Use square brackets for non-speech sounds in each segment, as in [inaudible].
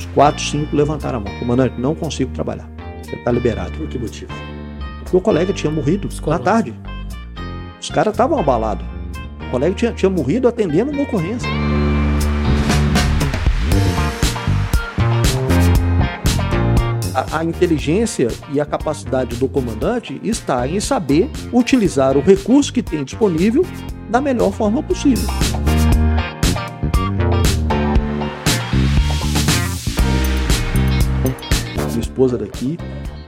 uns quatro, cinco levantaram a mão. Comandante, não consigo trabalhar. Você está liberado. Por que motivo? Porque o colega tinha morrido na tarde. Os caras estavam abalados. O colega tinha, tinha morrido atendendo uma ocorrência. A, a, inteligência e a capacidade do comandante está em saber utilizar o recurso que tem disponível da melhor forma possível. Minha esposa daqui,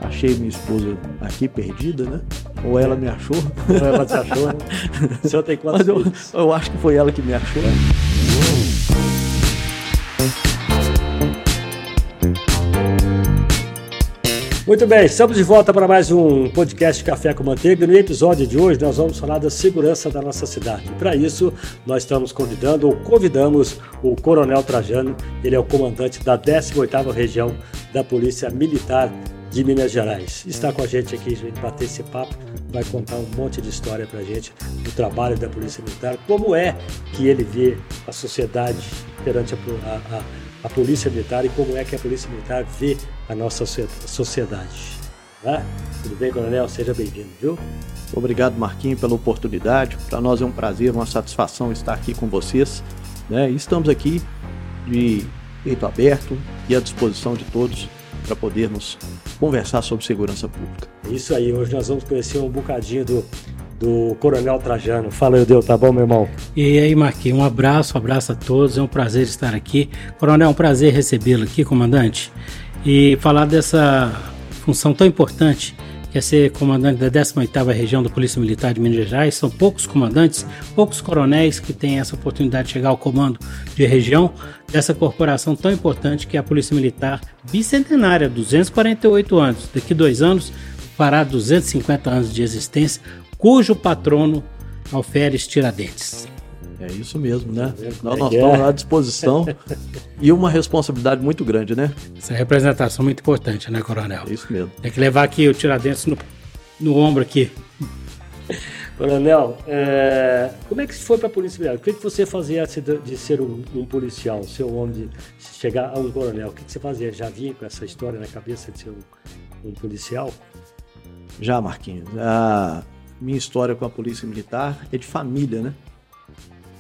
achei minha esposa aqui perdida, né? Ou ela me achou. Ou ela te achou, né? [laughs] O senhor tem quantos Mas eu, eu acho que foi ela que me achou. Muito bem, estamos de volta para mais um podcast Café com Manteiga. No episódio de hoje, nós vamos falar da segurança da nossa cidade. Para isso, nós estamos convidando ou convidamos o Coronel Trajano, ele é o comandante da 18ª Região da Polícia Militar de Minas Gerais. Está com a gente aqui, a gente bater esse papo, vai contar um monte de história para a gente do trabalho da Polícia Militar, como é que ele vê a sociedade perante a, a, a Polícia Militar e como é que a Polícia Militar vê a nossa sociedade. Tá? Tudo bem, Coronel? Seja bem-vindo, viu? Obrigado, Marquinho, pela oportunidade. Para nós é um prazer, uma satisfação estar aqui com vocês. Né? estamos aqui de peito aberto e à disposição de todos para podermos conversar sobre segurança pública. Isso aí, hoje nós vamos conhecer um bocadinho do, do Coronel Trajano. Fala, Eudeu, tá bom, meu irmão? E aí, Marquinhos, um abraço, um abraço a todos, é um prazer estar aqui. Coronel, é um prazer recebê-lo aqui, comandante, e falar dessa função tão importante que é ser comandante da 18ª Região da Polícia Militar de Minas Gerais. São poucos comandantes, poucos coronéis que têm essa oportunidade de chegar ao comando de região dessa corporação tão importante que é a Polícia Militar bicentenária, 248 anos. Daqui dois anos fará 250 anos de existência, cujo patrono Alferes Tiradentes. É isso mesmo, né? Nós, nós estamos à disposição e uma responsabilidade muito grande, né? Essa representação muito importante, né, Coronel? É isso mesmo. Tem que levar aqui o Tiradentes no, no ombro aqui. [laughs] Coronel, é, como é que foi para a Polícia Militar? O que, que você fazia de ser um, um policial, ser um homem de chegar a um coronel? O que, que você fazia? Já vinha com essa história na cabeça de ser um, um policial? Já, Marquinhos. A minha história com a Polícia Militar é de família, né?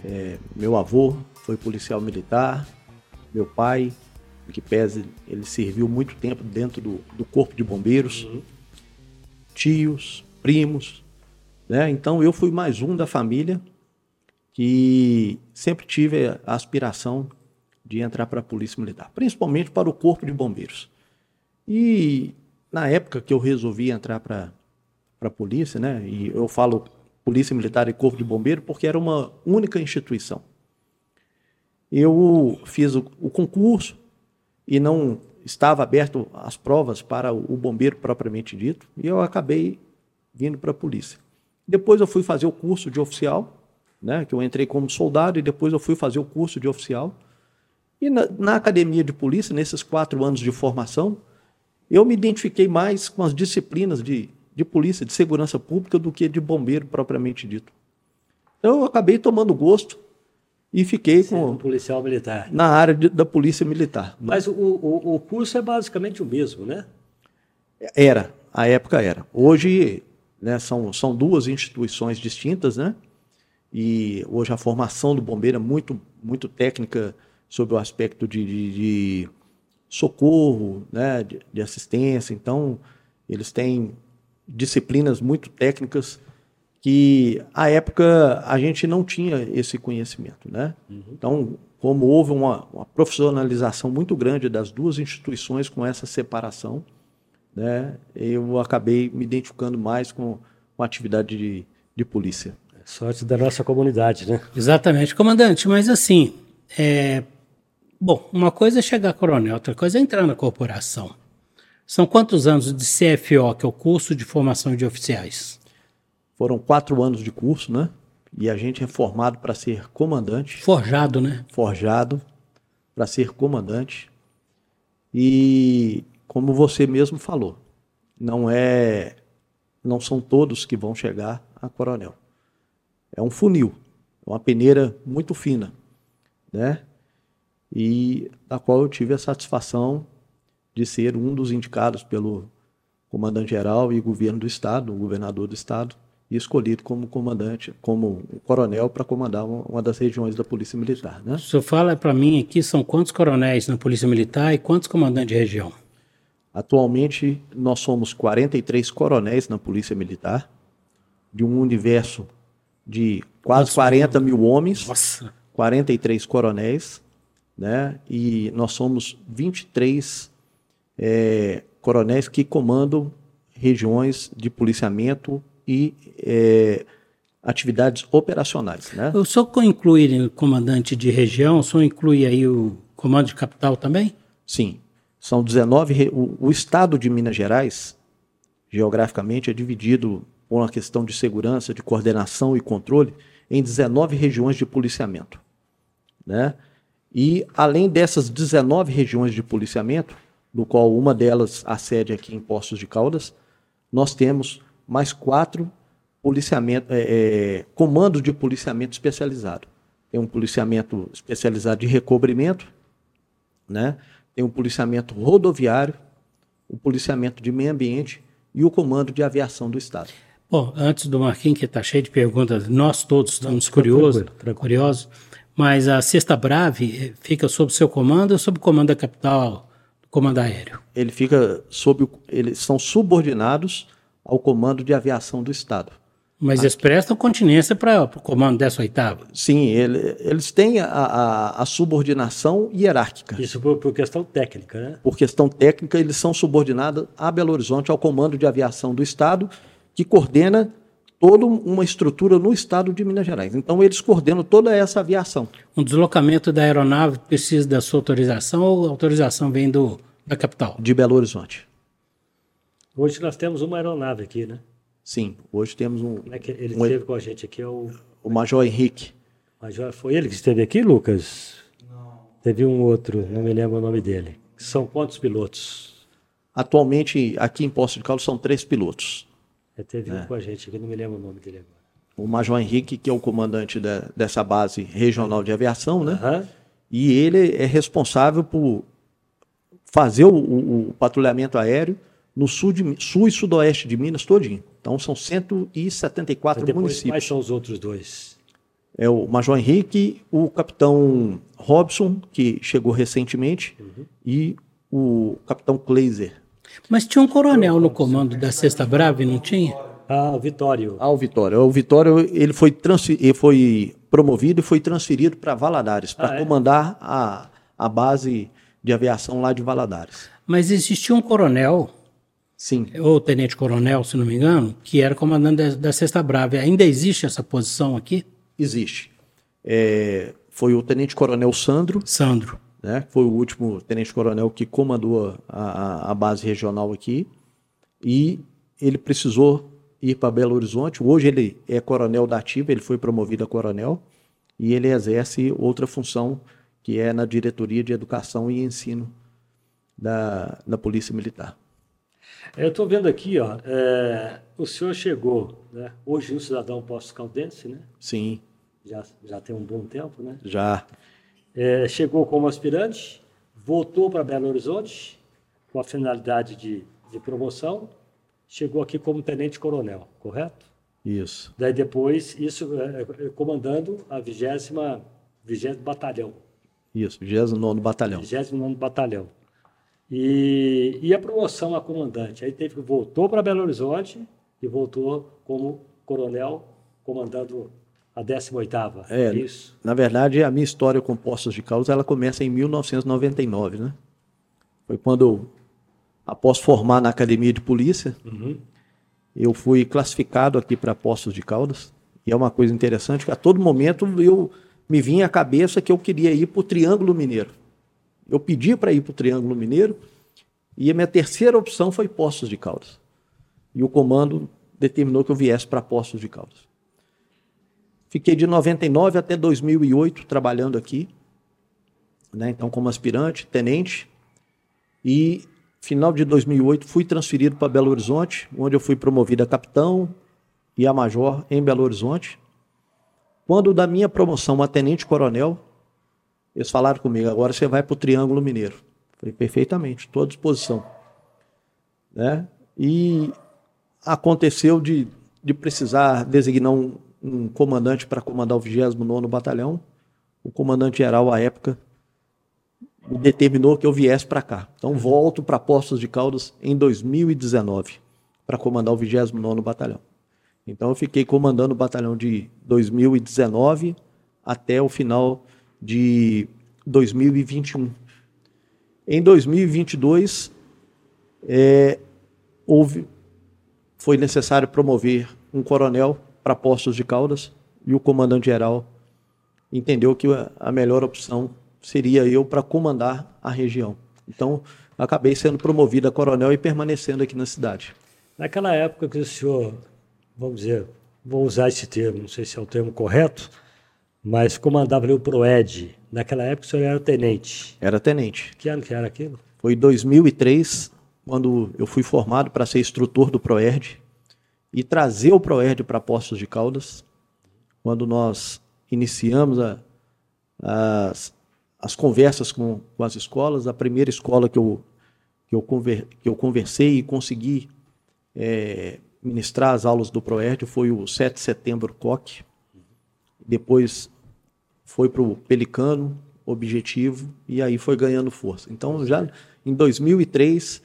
É, meu avô foi policial militar, meu pai, que pese, ele serviu muito tempo dentro do, do corpo de bombeiros, uhum. tios, primos, né? Então eu fui mais um da família que sempre tive a aspiração de entrar para a polícia militar, principalmente para o corpo de bombeiros. E na época que eu resolvi entrar para a polícia, né? E eu falo Polícia Militar e Corpo de Bombeiro, porque era uma única instituição. Eu fiz o, o concurso e não estava aberto as provas para o bombeiro propriamente dito, e eu acabei vindo para a polícia. Depois eu fui fazer o curso de oficial, né, que eu entrei como soldado, e depois eu fui fazer o curso de oficial. E na, na academia de polícia, nesses quatro anos de formação, eu me identifiquei mais com as disciplinas de de polícia, de segurança pública, do que de bombeiro propriamente dito. Então eu acabei tomando gosto e fiquei com um policial militar na área de, da polícia militar. Mas o, o, o, curso é basicamente o mesmo, né? Era, a época era. Hoje, né, são, são duas instituições distintas, né? E hoje a formação do bombeiro é muito muito técnica sobre o aspecto de, de, de socorro, né, de, de assistência. Então eles têm disciplinas muito técnicas que à época a gente não tinha esse conhecimento, né? Uhum. Então, como houve uma, uma, profissionalização muito grande das duas instituições com essa separação, né? Eu acabei me identificando mais com, com a atividade de, de polícia. É sorte da nossa comunidade, né? Exatamente, comandante. Mas assim, é... bom, uma coisa é chegar a coronel, outra coisa é entrar na corporação. São quantos anos de CFO, que é o curso de formação de oficiais? Foram quatro anos de curso, né? E a gente é formado para ser comandante. Forjado, né? Forjado para ser comandante. E como você mesmo falou, não é, não são todos que vão chegar a coronel. É um funil, é uma peneira muito fina, né? e da qual eu tive a satisfação de ser um dos indicados pelo comandante-geral e governo do estado, o governador do estado, e escolhido como comandante, como coronel para comandar uma, das regiões da Polícia Militar. Né? O senhor fala para mim aqui, são quantos coronéis na Polícia Militar e quantos comandantes de região? Atualmente, nós somos 43 coronéis na Polícia Militar, de um universo de quase Nossa, 40 mil homens, Nossa. 43 coronéis, né? e nós somos 23 é, coronéis que comandam regiões de policiamento e é, atividades operacionais. Né? O senhor inclui comandante de região, o senhor inclui aí o comando de capital também? Sim. São 19. O, o estado de Minas Gerais, geograficamente, é dividido por uma questão de segurança, de coordenação e controle, em 19 regiões de policiamento. Né? E, além dessas 19 regiões de policiamento, do qual uma delas a sede aqui em Poços de Caldas, nós temos mais quatro policiamento, é, é, comandos de policiamento especializado. Tem um policiamento especializado de recobrimento, né? tem um policiamento rodoviário, o policiamento de meio ambiente e o comando de aviação do Estado. Bom, antes do Marquinhos, que está cheio de perguntas, nós todos estamos curiosos, curiosos, mas a Sexta Brave eh, fica sob seu comando ou sob o comando da capital comando aéreo? Ele fica sob. Eles são subordinados ao comando de aviação do Estado. Mas eles prestam continência para o comando dessa oitava? Sim, ele, eles têm a, a, a, subordinação hierárquica. Isso por, por, questão técnica, né? Por questão técnica, eles são subordinados a Belo Horizonte, ao comando de aviação do Estado, que coordena toda uma estrutura no estado de Minas Gerais. Então, eles coordenam toda essa aviação. Um deslocamento da aeronave precisa da sua autorização ou a autorização vem do, da capital? De Belo Horizonte. Hoje nós temos uma aeronave aqui, né? Sim, hoje temos um. Como é que ele um, esteve com a gente aqui? É o, o Major Henrique. Major, foi ele que esteve aqui, Lucas? Não. Teve um outro, não me lembro o nome dele. São quantos pilotos? Atualmente, aqui em Poço de Caldas, são três pilotos. É, teve é. um com a gente aqui, não me lembro o nome dele agora. O Major Henrique, que é o comandante da, dessa base regional de aviação, né? Uhum. E ele é responsável por fazer o, o, o patrulhamento aéreo no sul, de, sul e sudoeste de Minas todinho. Então são 174 depois, municípios. Quais são os outros dois? É o Major Henrique, o capitão Robson, que chegou recentemente, uhum. e o capitão Kleiser. Mas tinha um coronel no comando da Sexta Brava, não tinha? Ah, o Vitório. Ah, o Vitório. O Vitório ele foi, ele foi promovido e foi transferido para Valadares, para ah, é? comandar a, a base de aviação lá de Valadares. Mas existia um coronel Sim. ou tenente-coronel, se não me engano, que era comandante da, da Sexta Brava. Ainda existe essa posição aqui? Existe. É, foi o tenente-coronel Sandro. Sandro. Né, foi o último tenente-coronel que comandou a, a, base regional aqui. E ele precisou ir para Belo Horizonte. Hoje ele é coronel da ativa, ele foi promovido a coronel. E ele exerce outra função, que é na diretoria de educação e ensino da, da Polícia Militar. Eu estou vendo aqui, ó, é, o senhor chegou, né, hoje no Cidadão Posto Caldense, né? Sim. Já, já tem um bom tempo, né? Já. É, chegou como aspirante, voltou para Belo Horizonte com a finalidade de, de promoção, chegou aqui como tenente-coronel, correto? Isso. Daí depois, isso é, é comandando a 20 vigésimo batalhão. Isso, 29 batalhão. 29 batalhão. E, e a promoção a comandante. Aí teve que voltou para Belo Horizonte e voltou como coronel comandando a 18ª. É, é isso. Na verdade, a minha história com Postos de Caldas, ela começa em 1999, né? Foi quando, após formar na academia de polícia, uhum. eu fui classificado aqui para Postos de Caldas. E é uma coisa interessante que a todo momento eu me vinha à cabeça que eu queria ir para o Triângulo Mineiro. Eu pedi para ir para o Triângulo Mineiro e a minha terceira opção foi Poços de Caldas. E o comando determinou que eu viesse para Poços de Caldas. Fiquei de 99 até 2008 trabalhando aqui, né? então como aspirante, tenente, e final de 2008 fui transferido para Belo Horizonte, onde eu fui promovido a capitão e a major em Belo Horizonte. Quando da minha promoção a tenente coronel, Eles falaram comigo, agora você vai para o Triângulo Mineiro. Falei, perfeitamente, estou à disposição. Né? E aconteceu de, de precisar designar um, um comandante para comandar o 29º Batalhão. O comandante-geral, à época, determinou que eu viesse para cá. Então, volto para Postos de Caldas em 2019 para comandar o 29º Batalhão. Então, eu fiquei comandando o batalhão de 2019 até o final de 2021. Em 2022, é, houve, foi necessário promover um coronel para postos de Caldas e o comandante-geral entendeu que a melhor opção seria eu para comandar a região. Então, acabei sendo promovido a coronel e permanecendo aqui na cidade. Naquela época que o senhor, vamos dizer, vou usar esse termo, não sei se é o termo correto, mas comandava o PROED. Naquela época o senhor era tenente. Era tenente. Que ano que era aquilo? Foi em 2003, quando eu fui formado para ser instrutor do PROERD e trazer o PROERD para Postos de Caldas, quando nós iniciamos a, as, as conversas com, com, as escolas. A primeira escola que eu, que eu, conver, que eu conversei e consegui é, ministrar as aulas do PROERD foi o 7 de setembro COC. Depois foi para o Pelicano, Objetivo, e aí foi ganhando força. Então, já em 2003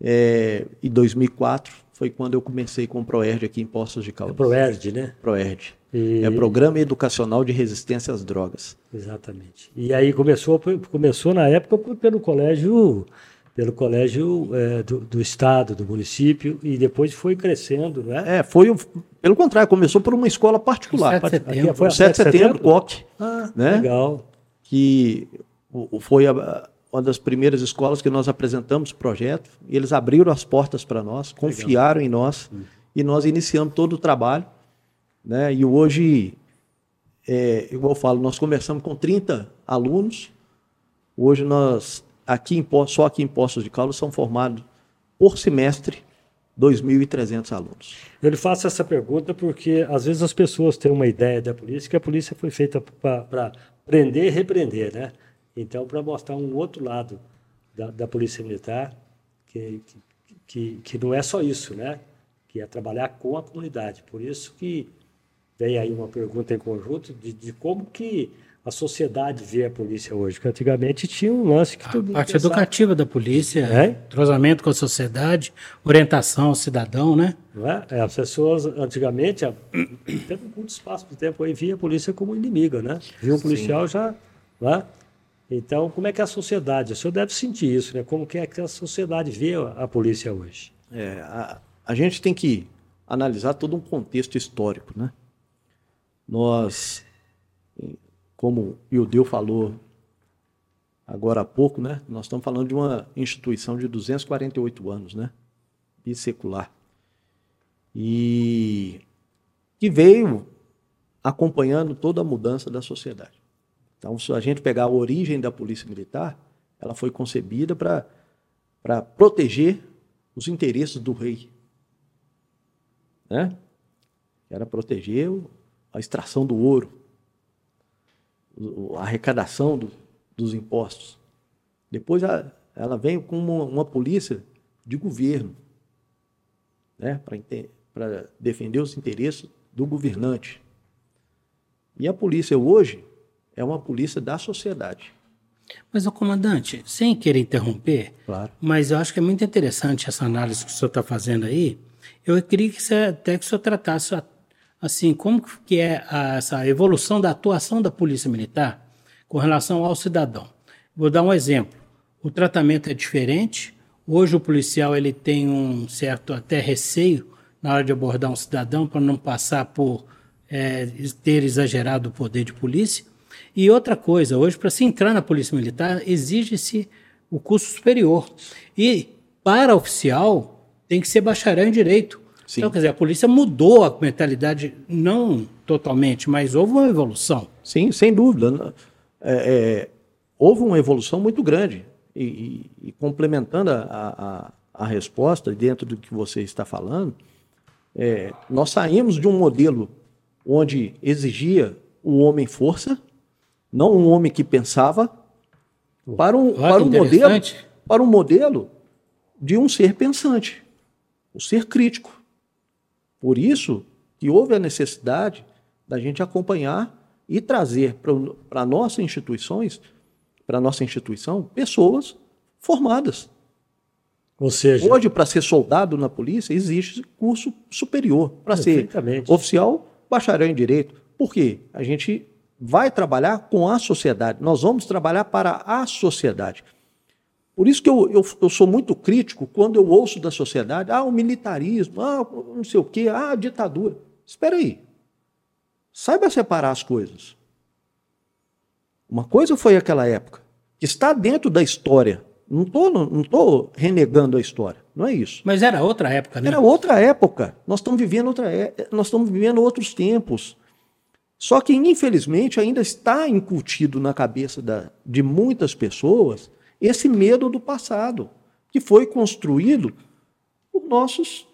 é, e 2004 foi quando eu comecei com o PROERD aqui em Poços de Caldas. É PROERD, né? PROERD. E... É Programa Educacional de Resistência às Drogas. Exatamente. E aí começou, começou na época pelo colégio pelo colégio é, do, do, estado, do município, e depois foi crescendo, né? É, foi, pelo contrário, começou por uma escola particular. 7 de setembro. Foi a 7 de setembro, COC. Ah, né? legal. Que foi a, uma das primeiras escolas que nós apresentamos o projeto, e eles abriram as portas para nós, confiaram legal. em nós, hum. e nós iniciamos todo o trabalho, né? E hoje, é, igual eu falo, nós começamos com 30 alunos, hoje nós aqui em, só aqui em Poços de Caldas são formados por semestre 2.300 alunos. Eu lhe faço essa pergunta porque às vezes as pessoas têm uma ideia da polícia que a polícia foi feita para prender e repreender, né? Então, para mostrar um outro lado da, da polícia militar, que, que, que não é só isso, né? Que é trabalhar com a comunidade. Por isso que vem aí uma pergunta em conjunto de, de como que a sociedade vê a polícia hoje, porque antigamente tinha um lance que todo A parte pensava. educativa da polícia, é? entrosamento com a sociedade, orientação ao cidadão, né? Não é? é as pessoas, antigamente, teve um curto espaço de tempo aí, via a polícia como inimiga, né? Via um policial Sim. já... Né? Então, como é que a sociedade? O senhor deve sentir isso, né? Como que é que a sociedade vê a, a polícia hoje? É, a, a gente tem que analisar todo um contexto histórico, né? Nós como o Ildeu falou agora há pouco, né? Nós estamos falando de uma instituição de 248 anos, né? Bissecular. E que veio acompanhando toda a mudança da sociedade. Então, se a gente pegar a origem da Polícia Militar, ela foi concebida para proteger os interesses do rei. Né? Era proteger a extração do ouro, a arrecadação do, dos impostos. Depois ela, ela veio com uma, uma, polícia de governo, né, para defender os interesses do governante. E a polícia hoje é uma polícia da sociedade. Mas, o comandante, sem querer interromper, claro. mas eu acho que é muito interessante essa análise que o senhor está fazendo aí. Eu queria que você, até que o senhor tratasse assim, como que é a, essa evolução da atuação da Polícia Militar com relação ao cidadão. Vou dar um exemplo. O tratamento é diferente. Hoje o policial ele tem um certo até receio na hora de abordar um cidadão para não passar por é, ter exagerado o poder de polícia. E outra coisa, hoje para se entrar na Polícia Militar exige-se o curso superior. E para oficial tem que ser bacharel em direito. Sim. Então, quer dizer, a polícia mudou a mentalidade, não totalmente, mas houve uma evolução. Sim, sem dúvida. É, é, houve uma evolução muito grande. E, e, e complementando a, a, a, resposta, dentro do que você está falando, é, nós saímos de um modelo onde exigia o homem força não um homem que pensava, para um, para um modelo, para um modelo de um ser pensante, um ser crítico. Por isso que houve a necessidade da gente acompanhar e trazer para nossas instituições, para nossa instituição, pessoas formadas. Ou seja, hoje para ser soldado na polícia existe curso superior para ser oficial, bacharel em direito. Por quê? A gente vai trabalhar com a sociedade. Nós vamos trabalhar para a sociedade. Por isso que eu, eu, eu, sou muito crítico quando eu ouço da sociedade, ah, o militarismo, ah, não sei o quê, ah, a ditadura. Espera aí. Saiba separar as coisas. Uma coisa foi aquela época, que está dentro da história. Não estou não tô renegando a história, não é isso. Mas era outra época, né? Era outra época. Nós estamos vivendo outra, é, nós estamos vivendo outros tempos. Só que, infelizmente, ainda está incutido na cabeça da, de muitas pessoas esse medo do passado, que foi construído por nossos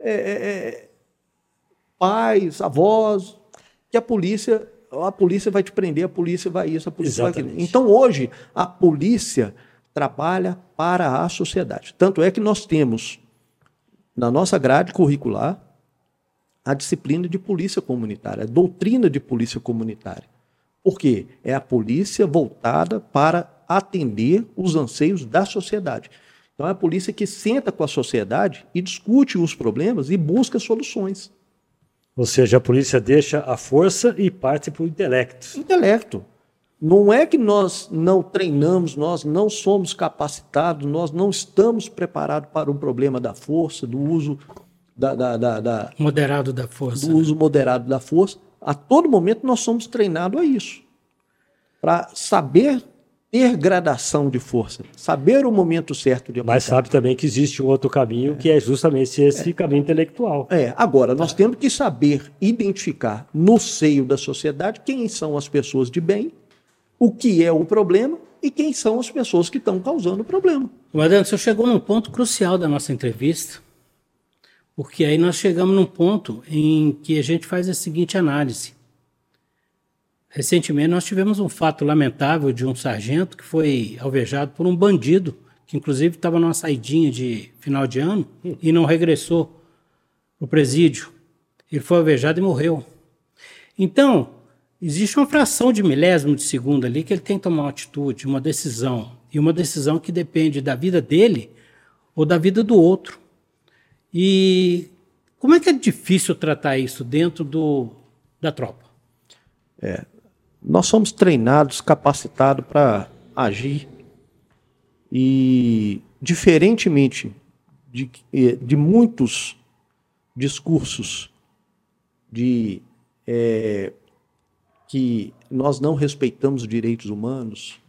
é, é, é pais, avós, que a polícia, a polícia vai te prender, a polícia vai isso, a polícia Exatamente. vai aquilo. Então, hoje, a polícia trabalha para a sociedade. Tanto é que nós temos na nossa grade curricular a disciplina de polícia comunitária, a doutrina de polícia comunitária. Por quê? É a polícia voltada para atender os anseios da sociedade. Então é a polícia que senta com a sociedade e discute os problemas e busca soluções. Ou seja, a polícia deixa a força e parte para o intelecto. Intelecto. Não é que nós não treinamos, nós não somos capacitados, nós não estamos preparados para o problema da força, do uso da, da, da, da moderado da força. Do né? uso moderado da força. A todo momento nós somos treinados a isso. Para saber ter gradação de força, saber o momento certo de aplicar. Mas sabe também que existe um outro caminho é. que é justamente esse é. caminho intelectual. É, agora nós temos que saber identificar no seio da sociedade quem são as pessoas de bem, o que é o problema e quem são as pessoas que estão causando o problema. Madame, você chegou num ponto crucial da nossa entrevista, porque aí nós chegamos num ponto em que a gente faz a seguinte análise. Recentemente nós tivemos um fato lamentável de um sargento que foi alvejado por um bandido, que inclusive estava numa saidinha de final de ano e não regressou para o presídio. Ele foi alvejado e morreu. Então, existe uma fração de milésimo de segundo ali que ele tem que tomar uma atitude, uma decisão. E uma decisão que depende da vida dele ou da vida do outro. E como é que é difícil tratar isso dentro do, da tropa? É, nós somos treinados, capacitados para agir e, diferentemente de, de muitos discursos de é, que nós não respeitamos os direitos humanos,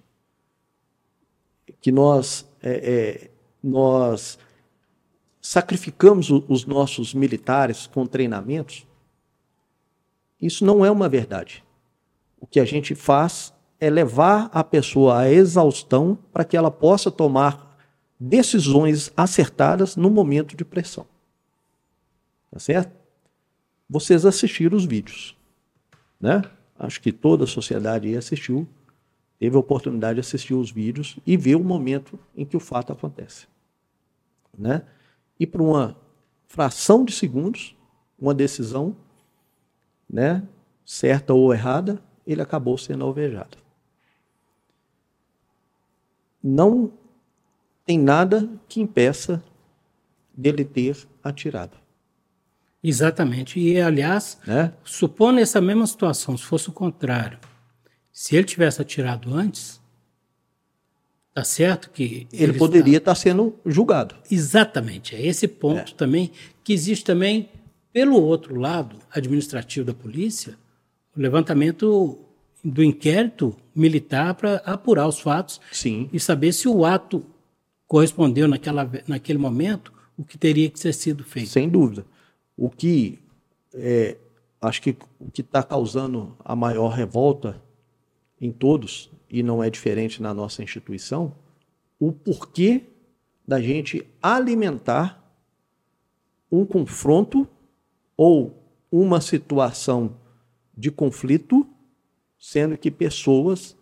que nós, é, é, nós sacrificamos os nossos militares com treinamentos, isso não é uma verdade. O que a gente faz é levar a pessoa à exaustão para que ela possa tomar decisões acertadas no momento de pressão. Tá certo? Vocês assistiram os vídeos, né? Acho que toda a sociedade assistiu, teve a oportunidade de assistir os vídeos e ver o momento em que o fato acontece, né? E por uma fração de segundos, uma decisão, né, certa ou errada, ele acabou sendo alvejado. Não tem nada que impeça dele ter atirado. Exatamente. E, aliás, né? supondo essa mesma situação, se fosse o contrário, se ele tivesse atirado antes, Tá certo que ele, ele poderia está... estar sendo julgado. Exatamente, é esse ponto é. também que existe também pelo outro lado administrativo da polícia, o levantamento do inquérito militar para apurar os fatos Sim. e saber se o ato correspondeu naquela, naquele momento o que teria que ser sido feito. Sem dúvida. O que é, acho que o que está causando a maior revolta em todos e não é diferente na nossa instituição, o porquê da gente alimentar um confronto ou uma situação de conflito sendo que pessoas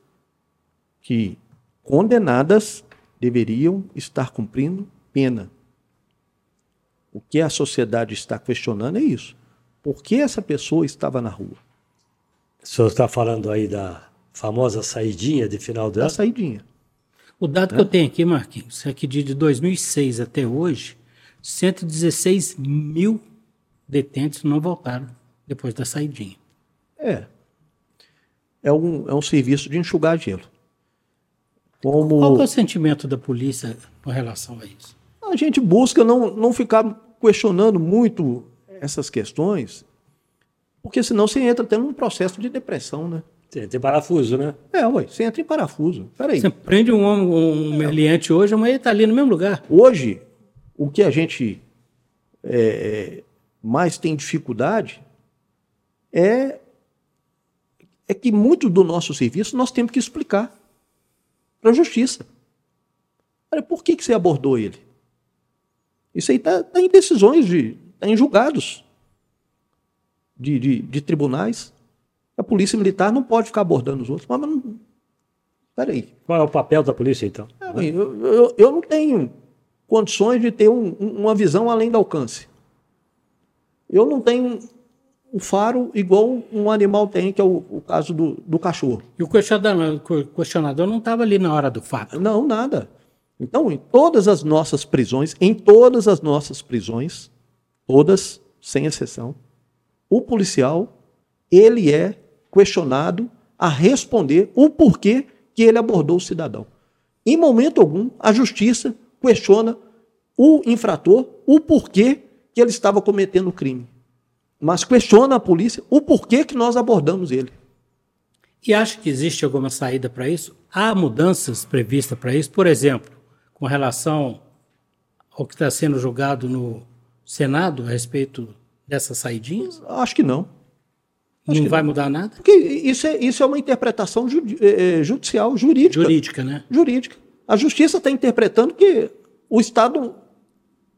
que condenadas deveriam estar cumprindo pena. O que a sociedade está questionando é isso. Por que essa pessoa estava na rua? O senhor está falando aí da famosa saidinha de final do Da ano? saidinha. O dado que eu tenho aqui, Marquinhos, é que de 2006 até hoje, 116 mil detentos não voltaram depois da saidinha. É. É um, é um serviço de enxugar gelo. Como Qual que é o sentimento da polícia com relação a isso? a gente busca não, não ficar questionando muito essas questões, porque senão você entra até num processo de depressão, né? Tem, tem parafuso, né? É, ué, você entra em parafuso. Peraí. Você prende um homem, um meliante hoje, amanhã ele está ali no mesmo lugar. Hoje, o que a gente é, mais tem dificuldade é, é que muito do nosso serviço nós temos que explicar para a justiça. Olha, por que, que você abordou ele? Isso aí está tá em decisões, de, tá em julgados de, de, de tribunais. A polícia militar não pode ficar abordando os outros. Mas, mas não, peraí, Qual é o papel da polícia, então? é, eu, eu, eu não tenho condições de ter um- um- uma visão além do alcance. Eu não tenho um faro igual um animal tem, que é o, o caso do, do cachorro. E o questionador, o questionador não estava ali na hora do fato. Não, nada. Então, em todas as nossas prisões, em todas as nossas prisões, todas, sem exceção, o policial, ele é questionado a responder o porquê que ele abordou o cidadão. Em momento algum, a justiça questiona o infrator o porquê que ele estava cometendo o crime. Mas questiona a polícia o porquê que nós abordamos ele. E acha que existe alguma saída para isso? Há mudanças previstas para isso? Por exemplo, com relação ao que está sendo julgado no Senado a respeito dessas saidinhas? Acho que não. Não vai mudar nada? Porque isso é, isso é uma interpretação judi- eh, eh, judicial, jurídica. Jurídica, né? Jurídica. A justiça está interpretando que o Estado,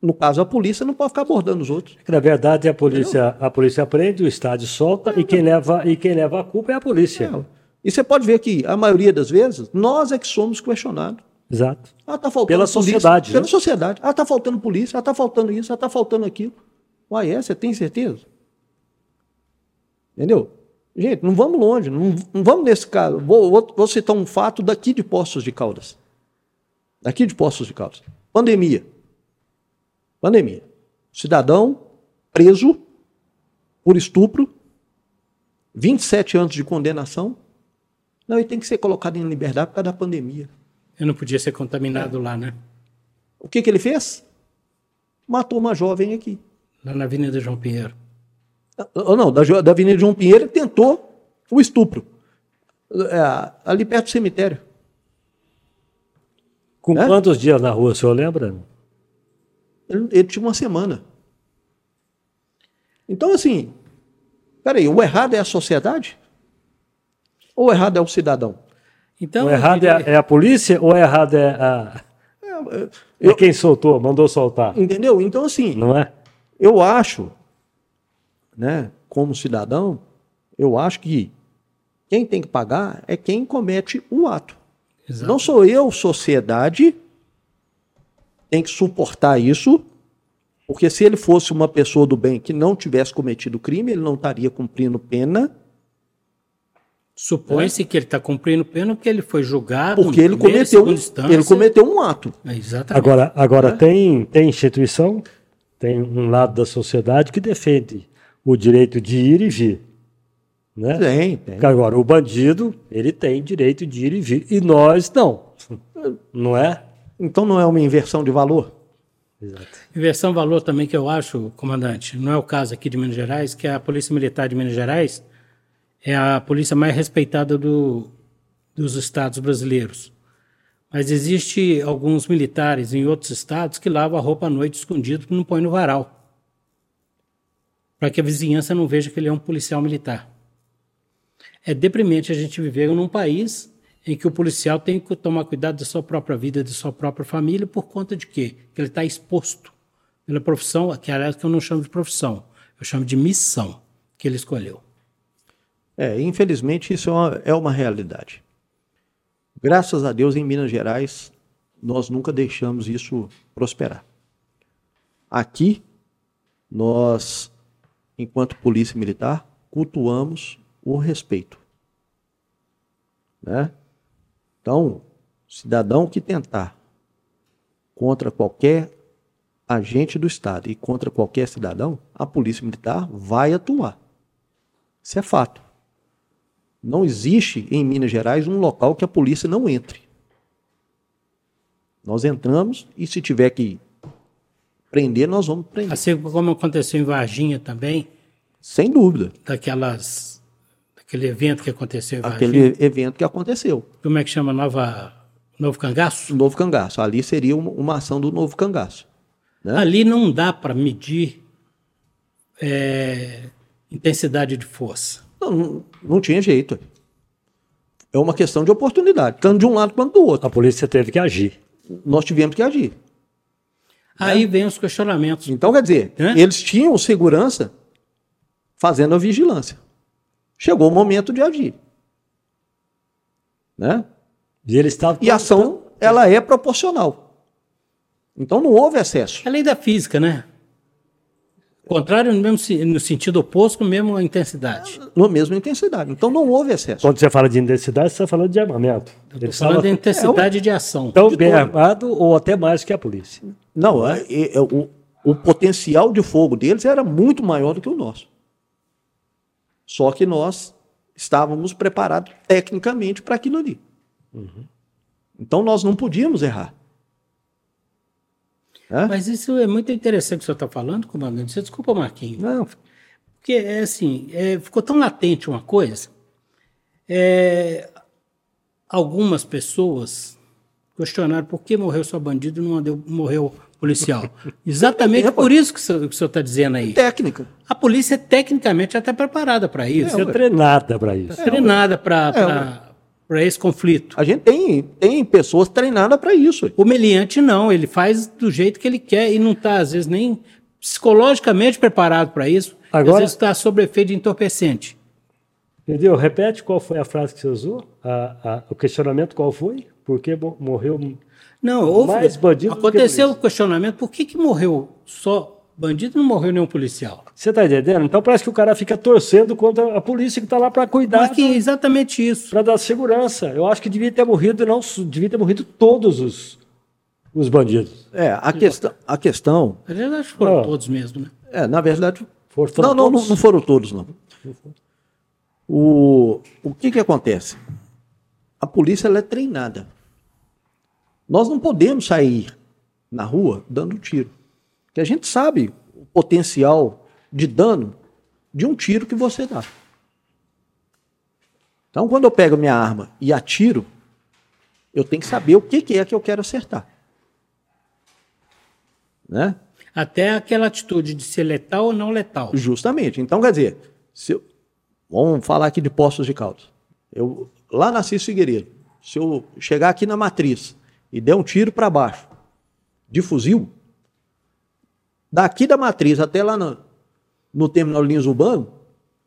no caso a polícia, não pode ficar abordando os outros. Na verdade, a polícia, a polícia prende, o estádio solta e quem leva, e quem leva a culpa é a polícia. E você pode ver que, a maioria das vezes, nós é que somos questionados. Exato. Ah, tá faltando Pela polícia. sociedade, Pela né? sociedade. Ah, tá faltando polícia. Ah, tá faltando isso. Ah, tá faltando aquilo. Uai, é? Você tem certeza? Entendeu? Gente, não vamos longe. Não, não vamos nesse caso. Vou, vou, vou citar um fato daqui de Poços de Caldas. Daqui de Poços de Caldas. Pandemia. Pandemia. Cidadão preso por estupro. 27 anos de condenação. Não, ele tem que ser colocado em liberdade por causa da pandemia. Eu não podia ser contaminado lá, né? O que, que ele fez? Matou uma jovem aqui. Lá na Avenida João Pinheiro. Ah, Não, da, da Avenida João Pinheiro, ele tentou o estupro. É, ali perto do cemitério. Com É? quantos dias na rua, o senhor lembra? Ele, ele tinha uma semana. Então, assim, peraí, o errado é a sociedade? Ou o errado é o cidadão? Então, o eu errado é, é a polícia ou o errado é, a, Eu- é quem soltou, mandou soltar? Entendeu? Então, assim, Não é? eu acho, né, como cidadão, eu acho que quem tem que pagar é quem comete o ato. Exato. Não sou eu, sociedade, tem que suportar isso, porque se ele fosse uma pessoa do bem que não tivesse cometido crime, ele não estaria cumprindo pena, Supõe-se que ele está cumprindo pena porque ele foi julgado porque em ele primeira cometeu, instância. ele cometeu um ato. É, Exatamente. Agora, agora tem, tem instituição, tem um lado da sociedade que defende o direito de ir e vir. Né? Tem, tem. Agora, o bandido, ele tem direito de ir e vir. E nós não. Não é? Então não é uma inversão de valor? Exato. Inversão valor também que eu acho, comandante, não é o caso aqui de Minas Gerais, que a Polícia Militar de Minas Gerais é a polícia mais respeitada do, dos estados brasileiros. Mas existe alguns militares em outros estados que lavam a roupa à noite escondido e não põe no varal. Para que a vizinhança não veja que ele é um policial militar. É deprimente a gente viver num país em que o policial tem que tomar cuidado da sua própria vida, da sua própria família, por conta de quê? Que ele está exposto pela profissão, que aliás que eu não chamo de profissão, eu chamo de missão que ele escolheu. É, infelizmente isso é uma, é uma realidade. Graças a Deus, em Minas Gerais, nós nunca deixamos isso prosperar. Aqui, nós, enquanto polícia militar, cultuamos o respeito. Né? Então, cidadão que tentar contra qualquer agente do Estado e contra qualquer cidadão, a polícia militar vai atuar. Isso é fato. Não existe em Minas Gerais um local que a polícia não entre. Nós entramos e se tiver que prender, nós vamos prender. Assim como aconteceu em Varginha também. Sem dúvida. Daquelas, daquele evento que aconteceu em Varginha. Aquele evento que aconteceu. Como é que chama? Nova, Novo Cangaço? Novo Cangaço. Ali seria uma, uma ação do Novo Cangaço. Né? Ali não dá para medir é, intensidade de força. Não, não, não tinha jeito. É uma questão de oportunidade, tanto de um lado quanto do outro. A polícia teve que agir. Nós tivemos que agir. Aí né? vem os questionamentos. Então, quer dizer, né? eles tinham segurança fazendo a vigilância. Chegou o momento de agir. Né? E, eles estavam... e a ação, ela é proporcional. Então não houve excesso. É lei da física, né? Contrário no, mesmo, no sentido oposto, com a mesma intensidade. No mesma intensidade. Então não houve excesso. Quando você fala de intensidade, você está falando de armamento. Estou falando de intensidade é, de ação. Então, bem todo. armado ou até mais que a polícia. Não, é, é, é, o, o potencial de fogo deles era muito maior do que o nosso. Só que nós estávamos preparados tecnicamente para aquilo ali. Uhum. Então nós não podíamos errar. É? Mas isso é muito interessante que o senhor está falando, comandante. Você desculpa, Marquinhos. Não. Porque, é assim, é, ficou tão latente uma coisa. É, algumas pessoas questionaram por que morreu só bandido e não morreu policial. [laughs] Exatamente por isso que o senhor está dizendo aí. Técnica. A polícia é tecnicamente até preparada para isso. É, é treinada para isso. É treinada para para esse conflito. A gente tem, tem pessoas treinadas para isso. O meliante não, ele faz do jeito que ele quer e não está, às vezes, nem psicologicamente preparado para isso. Agora, às vezes está sob efeito de entorpecente. Entendeu? Repete qual foi a frase que você usou? A, a, o questionamento qual foi? Por que morreu não, houve, mais bandido Aconteceu o questionamento, por que, que morreu só Bandido não morreu nenhum policial. Você está entendendo? Então parece que o cara fica torcendo contra a polícia que está lá para cuidar. Mas que é exatamente isso. Para dar segurança. Eu acho que devia ter morrido, não, devia ter morrido todos os, os bandidos. É, a questão. A questão na verdade, acho que foram todos mesmo, né? É, na verdade. Foram, foram não, não, não foram todos, não. O, o que, que acontece? A polícia ela é treinada. Nós não podemos sair na rua dando tiro que a gente sabe o potencial de dano de um tiro que você dá. Então, quando eu pego minha arma e atiro, eu tenho que saber o que, que é que eu quero acertar. Né? Até aquela atitude de ser letal ou não letal. Justamente. Então, quer dizer, eu, vamos falar aqui de Poços de Caldas. Eu, lá na Cis Figueiredo, se eu chegar aqui na matriz e der um tiro para baixo de fuzil, daqui da matriz até lá no, no terminal Linhos Urbano,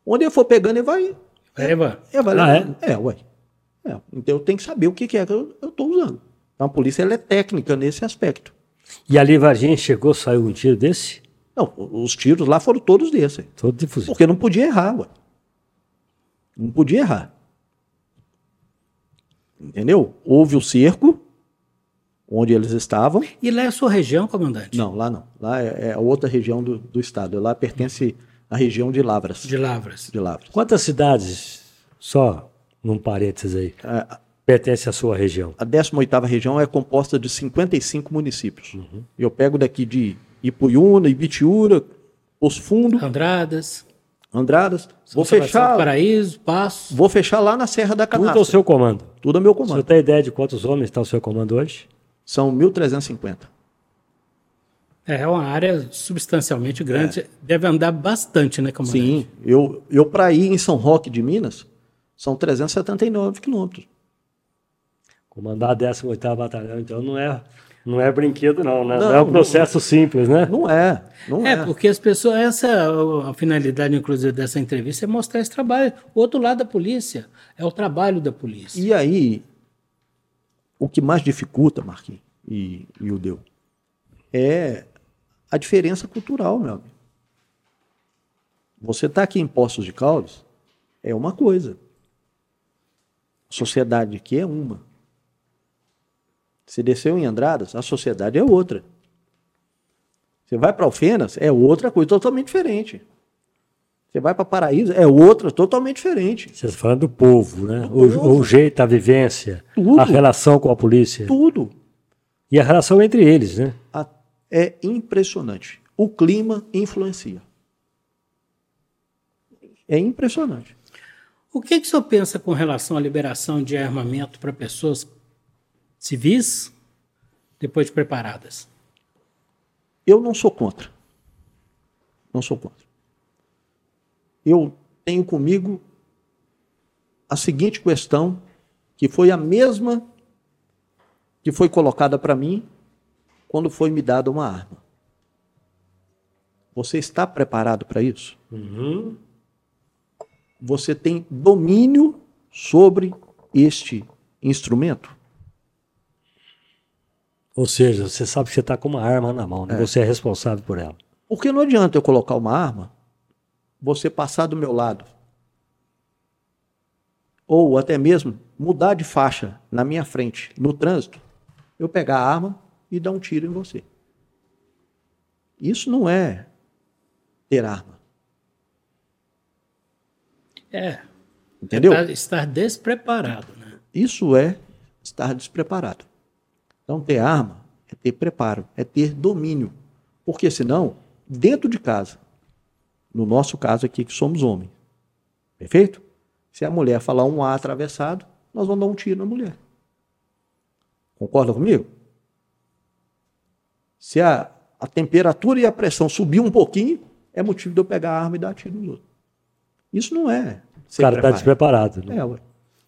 onde ele for pegando, ele vai. É, vai. É, vai ah, é? é, ué. É, então eu tenho que saber o que, que é que eu estou usando. Então a polícia ela é técnica nesse aspecto. E ali Varginha chegou, saiu um tiro desse? Não, os tiros lá foram todos desses. Todo de fuzil. Porque não podia errar, ué. Não podia errar. Entendeu? Houve o cerco, onde eles estavam. E lá é a sua região, comandante? Não, lá não. Lá é, é outra região do, do estado. Lá pertence à região de Lavras. De Lavras. De Lavras. Quantas cidades, só num parênteses aí, é, pertence à sua região? A 18ª região é composta de 55 municípios. Uhum. Eu pego daqui de Ipuiuna, Ibitiúra, Os Fundo... Andradas... Andradas. Vou fechar. Paraíso, Passo. Vou fechar lá na Serra da Canastra. Tudo ao seu comando. Tudo ao meu comando. Você tem ideia de quantos homens está ao seu comando hoje? São 1.350. É, é uma área substancialmente grande. É. Deve andar bastante, né, comandante? Sim. Eu, eu para ir em São Roque de Minas, são 379 quilômetros. Comandar a 18ª Batalhão, então, não é, Não é brinquedo, não, né? Não, Não, é um processo simples, né? Não é. Não É, é. porque as pessoas, essa a finalidade, inclusive, dessa entrevista é mostrar esse trabalho. O outro lado da polícia é o trabalho da polícia. E aí, o que mais dificulta, Marquinhos e, e o Deu, é a diferença cultural, meu amigo. Você está aqui em Poços de Caldas, é uma coisa. A sociedade aqui é uma. Você desceu em Andradas, a sociedade é outra. Você vai para Alfenas, é outra coisa totalmente diferente. Você vai para Paraíso, é outra totalmente diferente. Você está falando do povo, né? Do O, povo. o jeito, a vivência, Tudo. a relação com a polícia. Tudo. E a relação entre eles, né? A- é impressionante. O clima influencia. É impressionante. O que, que o senhor pensa com relação à liberação de armamento para pessoas civis depois de preparadas? Eu não sou contra. Não sou contra. Eu tenho comigo a seguinte questão, que foi a mesma que foi colocada para mim quando foi me dada uma arma. Você está preparado para isso? Você tem domínio sobre este instrumento? Ou seja, você sabe que você está com uma arma na mão, né? Você é responsável por ela. Porque não adianta eu colocar uma arma, você passar do meu lado, ou até mesmo mudar de faixa na minha frente, no trânsito, eu pegar a arma e dar um tiro em você. Isso não é ter arma, É. entendeu? Estar, estar despreparado, né? Isso é estar despreparado. Então, ter arma é ter preparo, é ter domínio. Porque senão, dentro de casa, no nosso caso aqui que somos homens, perfeito? Se a mulher falar um A atravessado, nós vamos dar um tiro na mulher. Concorda comigo? Se a, a temperatura e a pressão subir um pouquinho, é motivo de eu pegar a arma e dar tiro no outro. Isso não é. O cara está preparado. despreparado. Né? É, ué.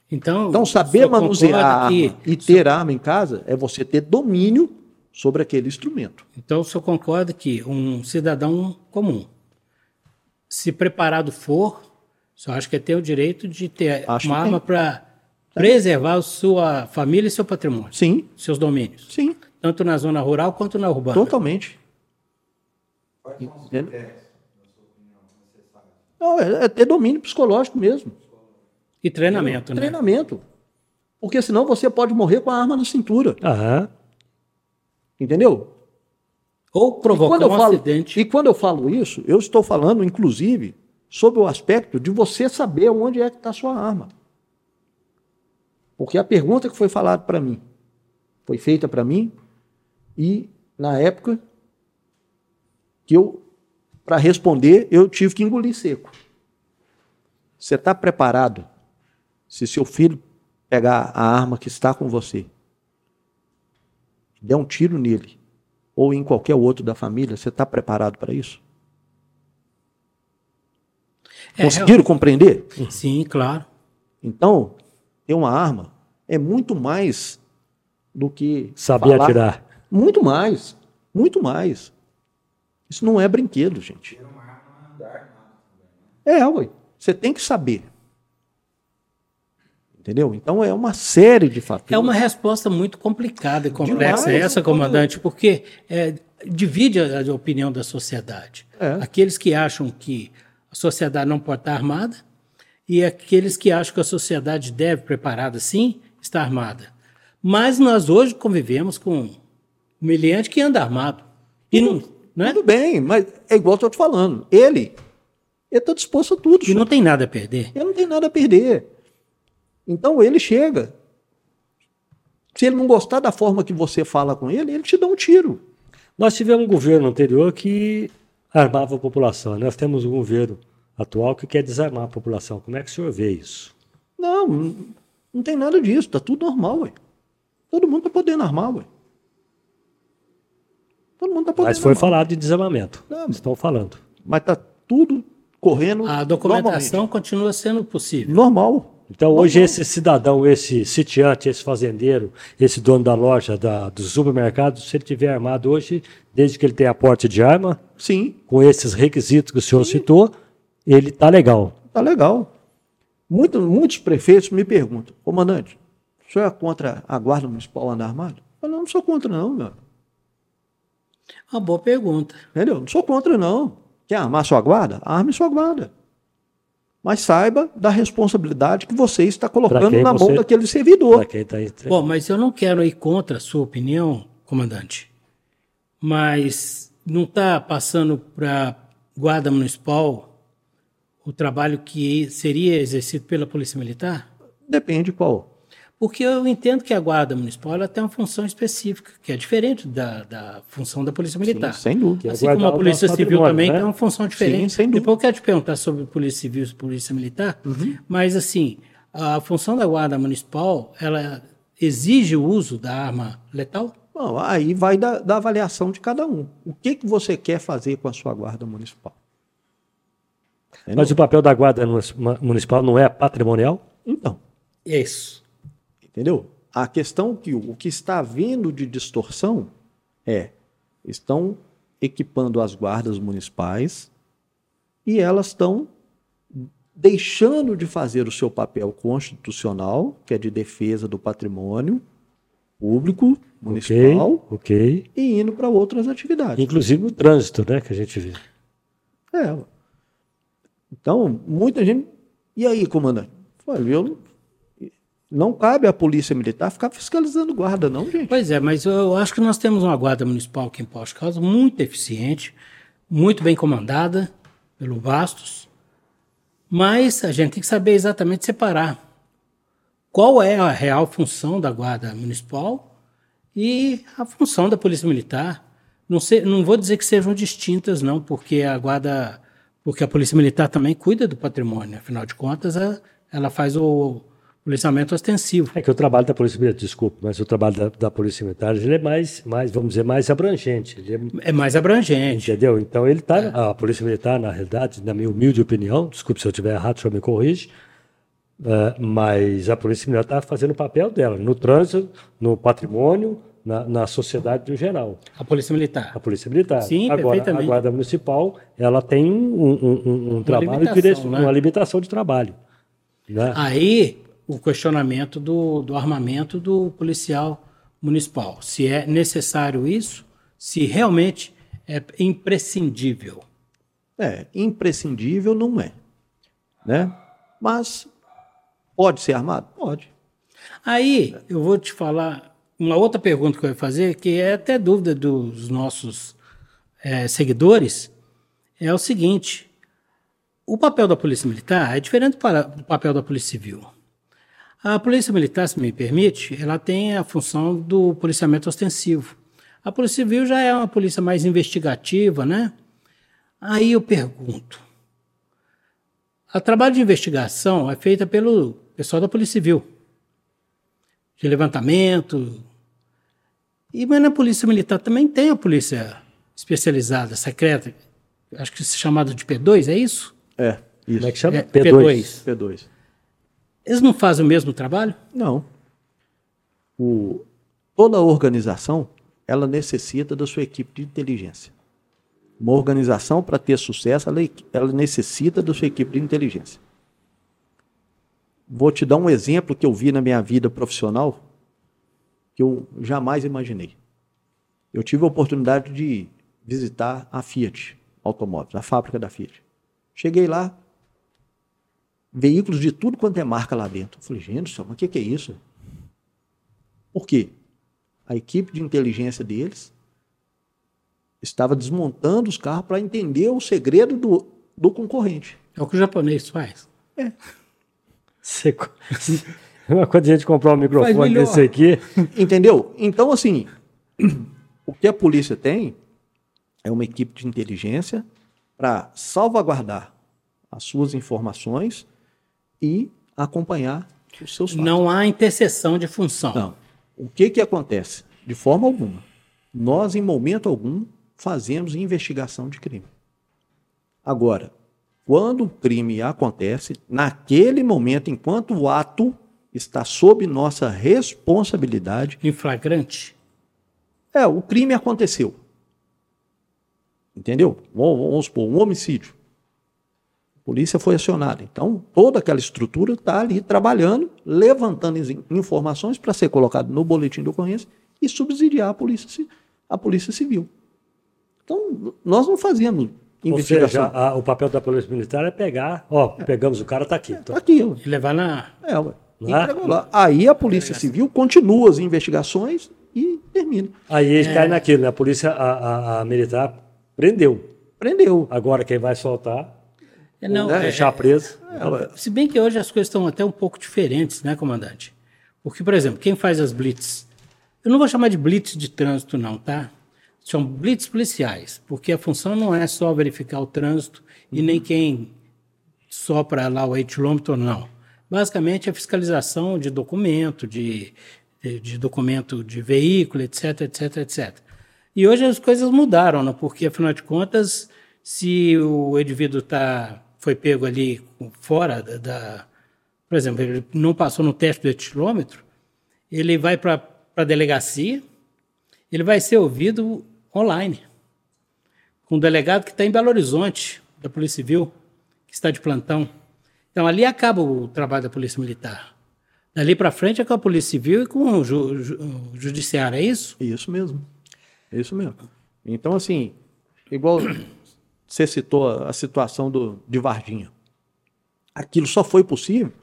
Então, Então, saber manusear a arma que- e ter arma em casa é você ter domínio sobre aquele instrumento. Então, o senhor concorda que um cidadão comum, se preparado for, só acho que é ter o direito de ter Acho uma arma para preservar a sua família e seu patrimônio, Sim, seus domínios, sim, tanto na zona rural quanto na urbana. totalmente. Entendeu? Não, é, é ter domínio psicológico mesmo. E treinamento, né? Treinamento. Porque senão você pode morrer com a arma na cintura. Aham. Entendeu? Ou provocar um falo, acidente. e quando eu falo isso, eu estou falando, inclusive, sobre o aspecto de você saber onde é que está a sua arma. Porque a pergunta que foi falada para mim, foi feita para mim, e na época que eu, para responder, eu tive que engolir seco. Você está preparado? Se seu filho pegar a arma que está com você, der um tiro nele, ou em qualquer outro da família, você está preparado para isso? É, Conseguiram compreender? Sim, claro. Então, ter uma arma é muito mais do que Saber falar. atirar. Muito mais, muito mais. Isso não é brinquedo, gente. É, ué. Você tem que saber. Entendeu? Então é uma série de fatores. É uma resposta muito complicada e complexa Demais, essa, comandante, porque é, divide a, a opinião da sociedade. É. Aqueles que acham que a sociedade não pode estar armada e aqueles que acham que a sociedade deve, preparada sim, estar armada. Mas nós hoje convivemos com um humilhante que anda armado. E não, não é? Tudo bem, mas é igual eu estou te falando. Ele está disposto a tudo. E senhor. não tem nada a perder. Ele não tem nada a perder. Então ele chega. Se ele não gostar da forma que você fala com ele, ele te dá um tiro. Nós tivemos um governo anterior que armava a população. Nós temos um governo atual que quer desarmar a população. Como é que o senhor vê isso? Não, não, tem nada disso. Tá tudo normal, ué. Todo mundo tá podendo armar, ué. Todo mundo tá podendo Mas foi armar. falado de desarmamento. Não. Estão falando. Mas tá tudo correndo A documentação continua sendo possível. Normal, Então hoje esse cidadão, esse sitiante, esse fazendeiro, esse dono da loja, da, do supermercado, se ele tiver armado hoje, desde que ele tenha porte de arma, Sim, com esses requisitos que o senhor citou, ele está legal. tá legal. Muito, muitos prefeitos me perguntam, comandante, o senhor é contra a guarda municipal andar armado? Eu não, não sou contra não, meu. Uma boa pergunta. Entendeu? Não sou contra não. Quer armar sua guarda? Arme sua guarda. Mas saiba da responsabilidade que você está colocando na mão você- daquele servidor. Entre... Bom, mas eu não quero ir contra a sua opinião, comandante. Mas não está passando para a Guarda Municipal o trabalho que seria exercido pela Polícia Militar? Depende qual. Porque eu entendo que a Guarda Municipal ela tem uma função específica, que é diferente da, da função da Polícia Militar. Sim, sem dúvida. É Assim como a Polícia Civil também né? tem uma função diferente. Sim, sem dúvida. Depois eu quero te perguntar sobre Polícia Civil e Polícia Militar, mas assim, a função da Guarda Municipal, ela exige o uso da arma letal? Não, aí vai da, da avaliação de cada um. O que, que você quer fazer com a sua guarda municipal? Entendeu? Mas o papel da guarda municipal não é patrimonial? Então, Isso. Entendeu? A questão que o que está havendo de distorção é estão equipando as guardas municipais e elas estão deixando de fazer o seu papel constitucional, que é de defesa do patrimônio público municipal, Ok, ok. e indo para outras atividades. Inclusive o trânsito, né, que a gente vê. É. Então, muita gente. E aí, comandante? Olha, eu não, cabe à polícia militar ficar fiscalizando guarda, não, gente. Pois é, mas eu acho que nós temos uma Guarda Municipal aqui em Posto Caldas muito eficiente, muito bem comandada pelo Bastos, mas a gente tem que saber exatamente separar qual é a real função da Guarda Municipal e a função da Polícia Militar. Não, sei, não vou dizer que sejam distintas, não, porque a Guarda, porque a Polícia Militar também cuida do patrimônio. Afinal de contas, ela faz o policiamento ostensivo. É que o trabalho da Polícia Militar, desculpe, mas o trabalho da, da Polícia Militar ele é mais, mais, vamos dizer, mais abrangente. É- É mais abrangente. entendeu? Então ele tá, a Polícia Militar, na realidade, na minha humilde opinião, desculpe se eu estiver errado, o senhor me corrige, é, mas a Polícia Militar está fazendo o papel dela no trânsito, no patrimônio, na, na sociedade no geral. A Polícia Militar. A Polícia Militar. Sim, Agora, a. Guarda Municipal, ela tem um, um- um- um trabalho limitação, direcion- né? uma limitação de trabalho. Né? Aí o questionamento do, do armamento do policial municipal. Se é necessário isso, se realmente é imprescindível. É, imprescindível não é. Né? Mas pode ser armado? Pode. Aí eu vou te falar uma outra pergunta que eu ia fazer, que é até dúvida dos nossos eh, seguidores, é o seguinte: o papel da Polícia Militar é diferente para- do papel da Polícia Civil. A Polícia Militar, se me permite, ela tem a função do policiamento ostensivo. A Polícia Civil já é uma polícia mais investigativa, né? Aí eu pergunto: o trabalho de investigação é feita pelo pessoal da Polícia Civil de levantamento. E mas na polícia militar também tem a polícia especializada, secreta, acho que chamada de P2, é isso? É, isso. Como é que chama? É, P2. P2. Eles não fazem o mesmo trabalho? Não. O, toda organização, ela necessita da sua equipe de inteligência. Uma organização, para ter sucesso, ela, ela necessita da sua equipe de inteligência. Vou te dar um exemplo que eu vi na minha vida profissional que eu jamais imaginei. Eu tive a oportunidade de visitar a Fiat Automóveis, a fábrica da Fiat. Cheguei lá, veículos de tudo quanto é marca lá dentro. Eu falei, gente, mas o que, que é isso? Por quê? A equipe de inteligência deles estava desmontando os carros para entender o segredo do, do concorrente. É o que o japonês faz. Você... Quando [laughs] a gente comprar um microfone desse aqui, Entendeu? Então, assim, [clears throat] o que a polícia tem é uma equipe de inteligência para salvaguardar as suas informações e acompanhar os seus fatos. Não há interseção de função. Não. O que, que acontece? De forma alguma. Nós, em momento algum, fazemos investigação de crime. Agora, quando o crime acontece, naquele momento, enquanto o ato está sob nossa responsabilidade. Em flagrante? É, o crime aconteceu. Entendeu? Vamos supor, um homicídio. A polícia foi acionada. Então, toda aquela estrutura está ali trabalhando, levantando informações para ser colocado no boletim de ocorrência e subsidiar a polícia, a polícia civil. Então, nós não fazíamos investigação. Ou seja, a, o papel da polícia militar é pegar, ó, pegamos o cara, está aqui. Está aqui. E levar na... É, ué. Lá. Aí a Polícia Civil continua as investigações e termina. Aí é. cai naquilo, né? A polícia a, a, a, militar prendeu. Prendeu. Agora quem vai soltar. É, não, né? deixar é, preso. É, se bem que hoje as coisas estão até um pouco diferentes, né, comandante? Porque, por exemplo, quem faz as blitz? Eu não vou chamar de blitz de trânsito, não, tá? São blitz policiais, porque a função não é só verificar o trânsito uhum. e nem quem sopra lá o 8 km, não basicamente a fiscalização de documento, de, de, de, documento de veículo, etc, etc, etc. E hoje as coisas mudaram, né? porque afinal de contas, se o indivíduo tá, foi pego ali fora da, da por exemplo, ele não passou no teste do etilômetro, ele vai para a delegacia, ele vai ser ouvido online, com um delegado que está em Belo Horizonte, da Polícia Civil, que está de plantão. Então ali acaba o trabalho da Polícia Militar. Dali para frente é com a Polícia Civil e com o, ju, ju, o Judiciário, é isso? Isso mesmo. É isso mesmo. Então, assim, igual você citou a situação do, de Varginha. Aquilo só foi possível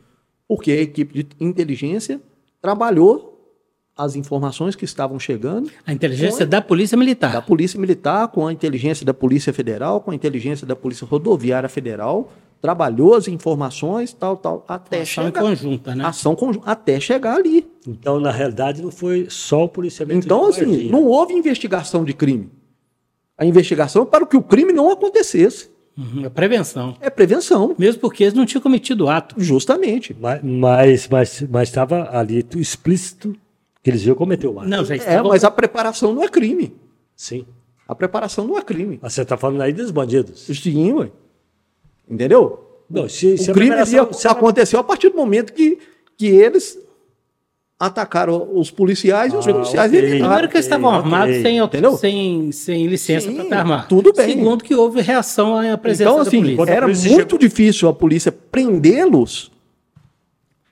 porque a equipe de inteligência trabalhou as informações que estavam chegando. A inteligência da Polícia Militar. Da Polícia Militar, com a inteligência da Polícia Federal, com a inteligência da Polícia Rodoviária Federal, trabalhou as informações, tal, tal, até ação chegar. conjunta, né? Ação conjunta, até chegar ali. Então, na realidade, não foi só o policiamento. Então, assim, não houve investigação de crime. A investigação é para que o crime não acontecesse. Uhum, é prevenção. É prevenção. Mesmo porque eles não tinham cometido o ato. Justamente. Mas mas mas, mas estava ali explícito que eles iam cometer o ato. Não, já É, mas a preparação não é crime. Sim. A preparação não é crime. Mas você está falando aí dos bandidos. Sim, ué. Entendeu? Não, se, se o crime a aconteceu a partir do momento que, que eles atacaram os policiais ah, e os ah, policiais okay, evitaram. Primeiro que eles estavam okay, armados sem, entendeu? sem, sem licença para estar armado. Tudo bem. Segundo que houve reação à presença então, assim, da polícia. Era muito chegou... difícil a polícia prendê-los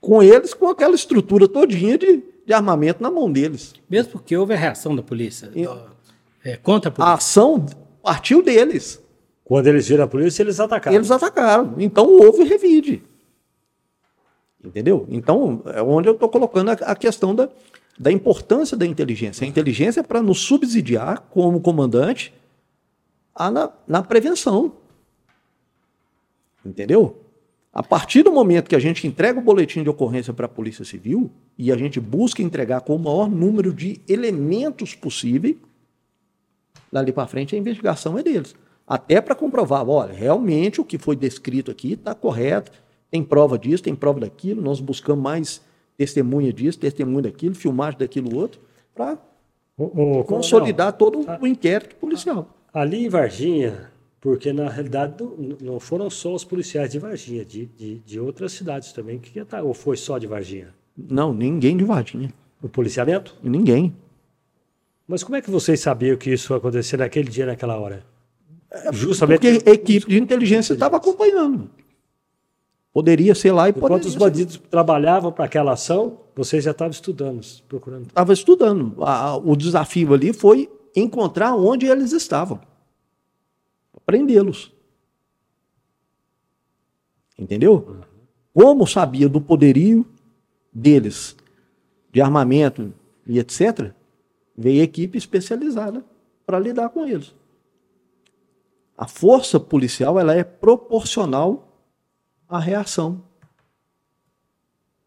com eles com aquela estrutura todinha de, de armamento na mão deles. Mesmo porque houve a reação da polícia e, é, contra a polícia. A ação partiu deles. Quando eles viram a polícia, eles atacaram. Eles atacaram. Então houve revide. Entendeu? Então, é onde eu estou colocando a, a, questão da, da importância da inteligência. A inteligência é para nos subsidiar, como comandante, a, na, na prevenção. Entendeu? A partir do momento que a gente entrega o boletim de ocorrência para a Polícia Civil e a gente busca entregar com o maior número de elementos possível, dali para frente a investigação é deles até para comprovar, olha, realmente o que foi descrito aqui está correto, tem prova disso, tem prova daquilo, nós buscamos mais testemunha disso, testemunha daquilo, filmagem daquilo outro, para consolidar não, todo a, o inquérito policial. Ali em Varginha, porque na realidade não, foram só os policiais de Varginha, de, de, de outras cidades também, que tá, ou foi só de Varginha? Não, ninguém de Varginha. O policiamento? Ninguém. Mas como é que vocês sabiam que isso ia acontecer naquele dia, naquela hora? É, Justamente porque a equipe de inteligência estava acompanhando. Poderia ser lá e Enquanto poderia. Os bandidos ser. trabalhavam para aquela ação, vocês já estavam estudando, procurando. Estava estudando. o desafio ali foi encontrar onde eles estavam. Prendê-los. Entendeu? Como sabia do poderio deles, de armamento e etc., veio equipe especializada para lidar com eles. A força policial ela é proporcional à reação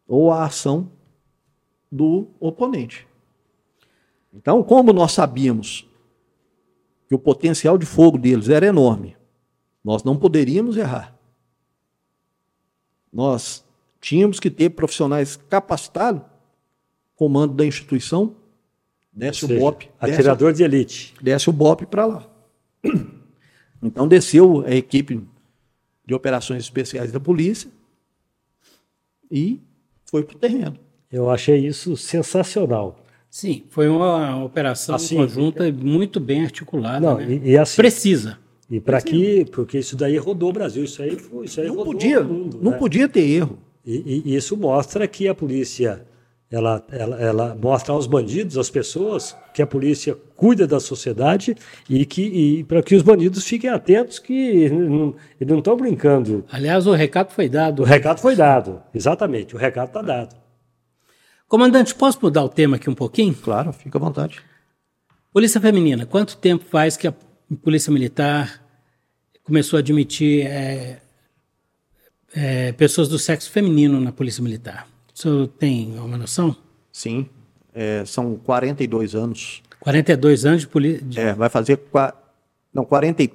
ou à ação do oponente. Então, como nós sabíamos que o potencial de fogo deles era enorme, nós não poderíamos errar. Nós tínhamos que ter profissionais capacitados, comando da instituição, desce seja, o BOP. Atirador desce, de elite. Desce o BOP para lá. Então desceu a equipe de operações especiais da polícia e foi para o terreno. Eu achei isso sensacional. Sim, foi uma operação assim, conjunta muito bem articulada. Não, né? e, e assim, Precisa. E para que, porque isso daí rodou o Brasil, isso aí, isso aí não rodou podia, o mundo. Não né? podia ter erro. E, e, isso mostra que a polícia, ela, ela, ela mostra aos bandidos, às pessoas, que a polícia cuida da sociedade e que para que os bandidos fiquem atentos que não, eles não estão brincando. Aliás, o recado foi dado. O recado foi dado, exatamente, o recado está dado. Comandante, posso mudar o tema aqui um pouquinho? Claro, fica à vontade. Polícia Feminina, quanto tempo faz que a Polícia Militar começou a admitir é, é, pessoas do sexo feminino na Polícia Militar? O senhor tem uma noção? Sim, é, são 42 anos. 42 anos de polícia? É, vai fazer. Não, 40,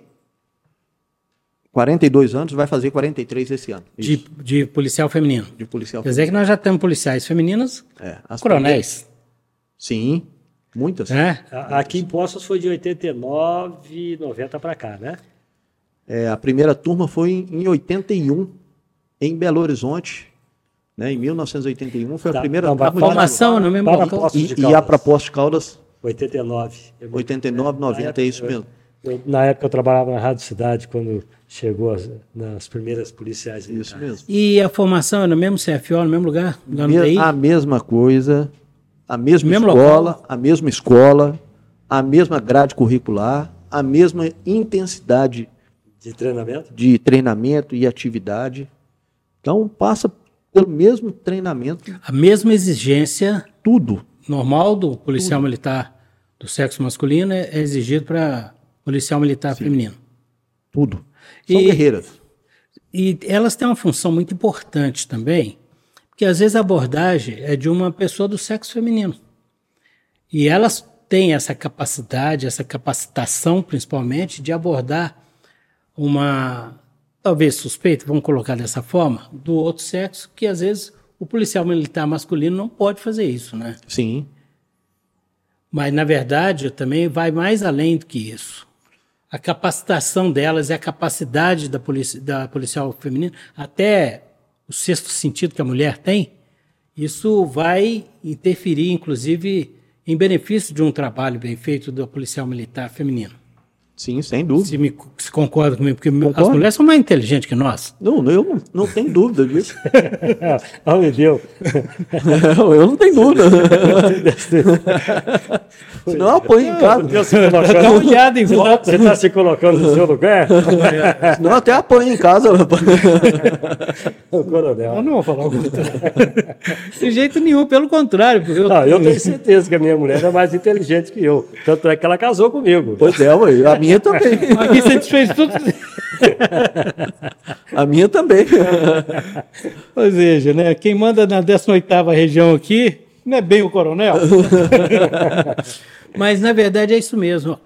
42 anos, vai fazer 43 esse ano. De, de, policial feminino. De policial Quer dizer que nós já temos policiais femininas, é, coronéis. Sim, muitas. É? Aqui em Poços foi de 89, 90 para cá, né? É, a primeira turma foi em 81, em Belo Horizonte. Né, em 1981 foi a tá, primeira turma. Formação no mesmo local. E, e a proposta de Caldas. 89. 89, 90, é isso mesmo. Na época eu trabalhava na Rádio Cidade, quando chegou as, nas primeiras policiais. Isso mesmo. E a formação é no mesmo CFO, no mesmo lugar? Me, a mesma coisa, a mesma escola, local. a mesma escola, a mesma grade curricular, a mesma intensidade de treinamento, de treinamento e atividade. Então passa pelo mesmo treinamento. A mesma exigência. Tudo. Normal do policial tudo. militar do sexo masculino é exigido para policial militar Sim. feminino. Tudo. São e, guerreiras. E elas têm uma função muito importante também, porque às vezes a abordagem é de uma pessoa do sexo feminino. E elas têm essa capacidade, essa capacitação, principalmente, de abordar uma, talvez suspeita, vamos colocar dessa forma, do outro sexo, que às vezes o policial militar masculino não pode fazer isso, né? Sim. Mas, na verdade, também vai mais além do que isso a capacitação delas e a capacidade da, polícia, da policial feminina, até o sexto sentido que a mulher tem, isso vai interferir, inclusive, em benefício de um trabalho bem feito do policial militar feminino. Sim, sem dúvida. Se, me, se concorda comigo, porque Concordo. as mulheres são mais inteligentes que nós. Não, eu não, não tenho dúvida disso. oh, meu Deus. eu não tenho dúvida. [laughs] Senão eu apoio em casa. Dá uma olhada em volta. Você está se colocando no seu lugar? Não, até apoio em casa. [laughs] o coronel. Eu não vou falar o contrário. De jeito nenhum, pelo contrário. Eu... Não, eu [laughs] tenho certeza que a minha mulher é mais inteligente que eu. Tanto é que ela casou comigo. Pois é, mãe. A minha também. Aqui você desfez tudo. A minha também. Ou seja, né, quem manda na 18ª região aqui não é bem o coronel. [laughs] Mas, na verdade, é isso mesmo.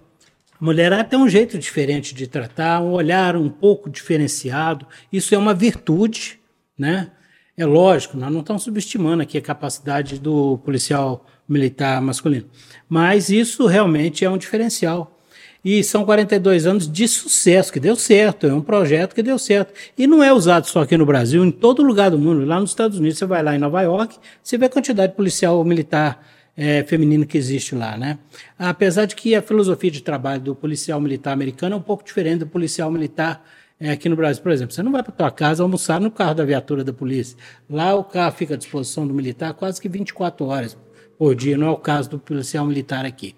A mulher tem um jeito diferente de tratar, um olhar um pouco diferenciado. Isso é uma virtude, né? É lógico, nós não estamos subestimando aqui a capacidade do policial militar masculino. Mas isso realmente é um diferencial. E são 42 anos de sucesso, que deu certo, é um projeto que deu certo. E não é usado só aqui no Brasil, em todo lugar do mundo. Lá nos Estados Unidos, você vai lá em Nova York, você vê a quantidade de policial militar é, feminino que existe lá, né? Apesar de que a filosofia de trabalho do policial militar americano é um pouco diferente do policial militar é, aqui no Brasil. Por exemplo, você não vai para tua casa almoçar no carro da viatura da polícia. Lá o carro fica à disposição do militar quase que 24 horas por dia, não é o caso do policial militar aqui.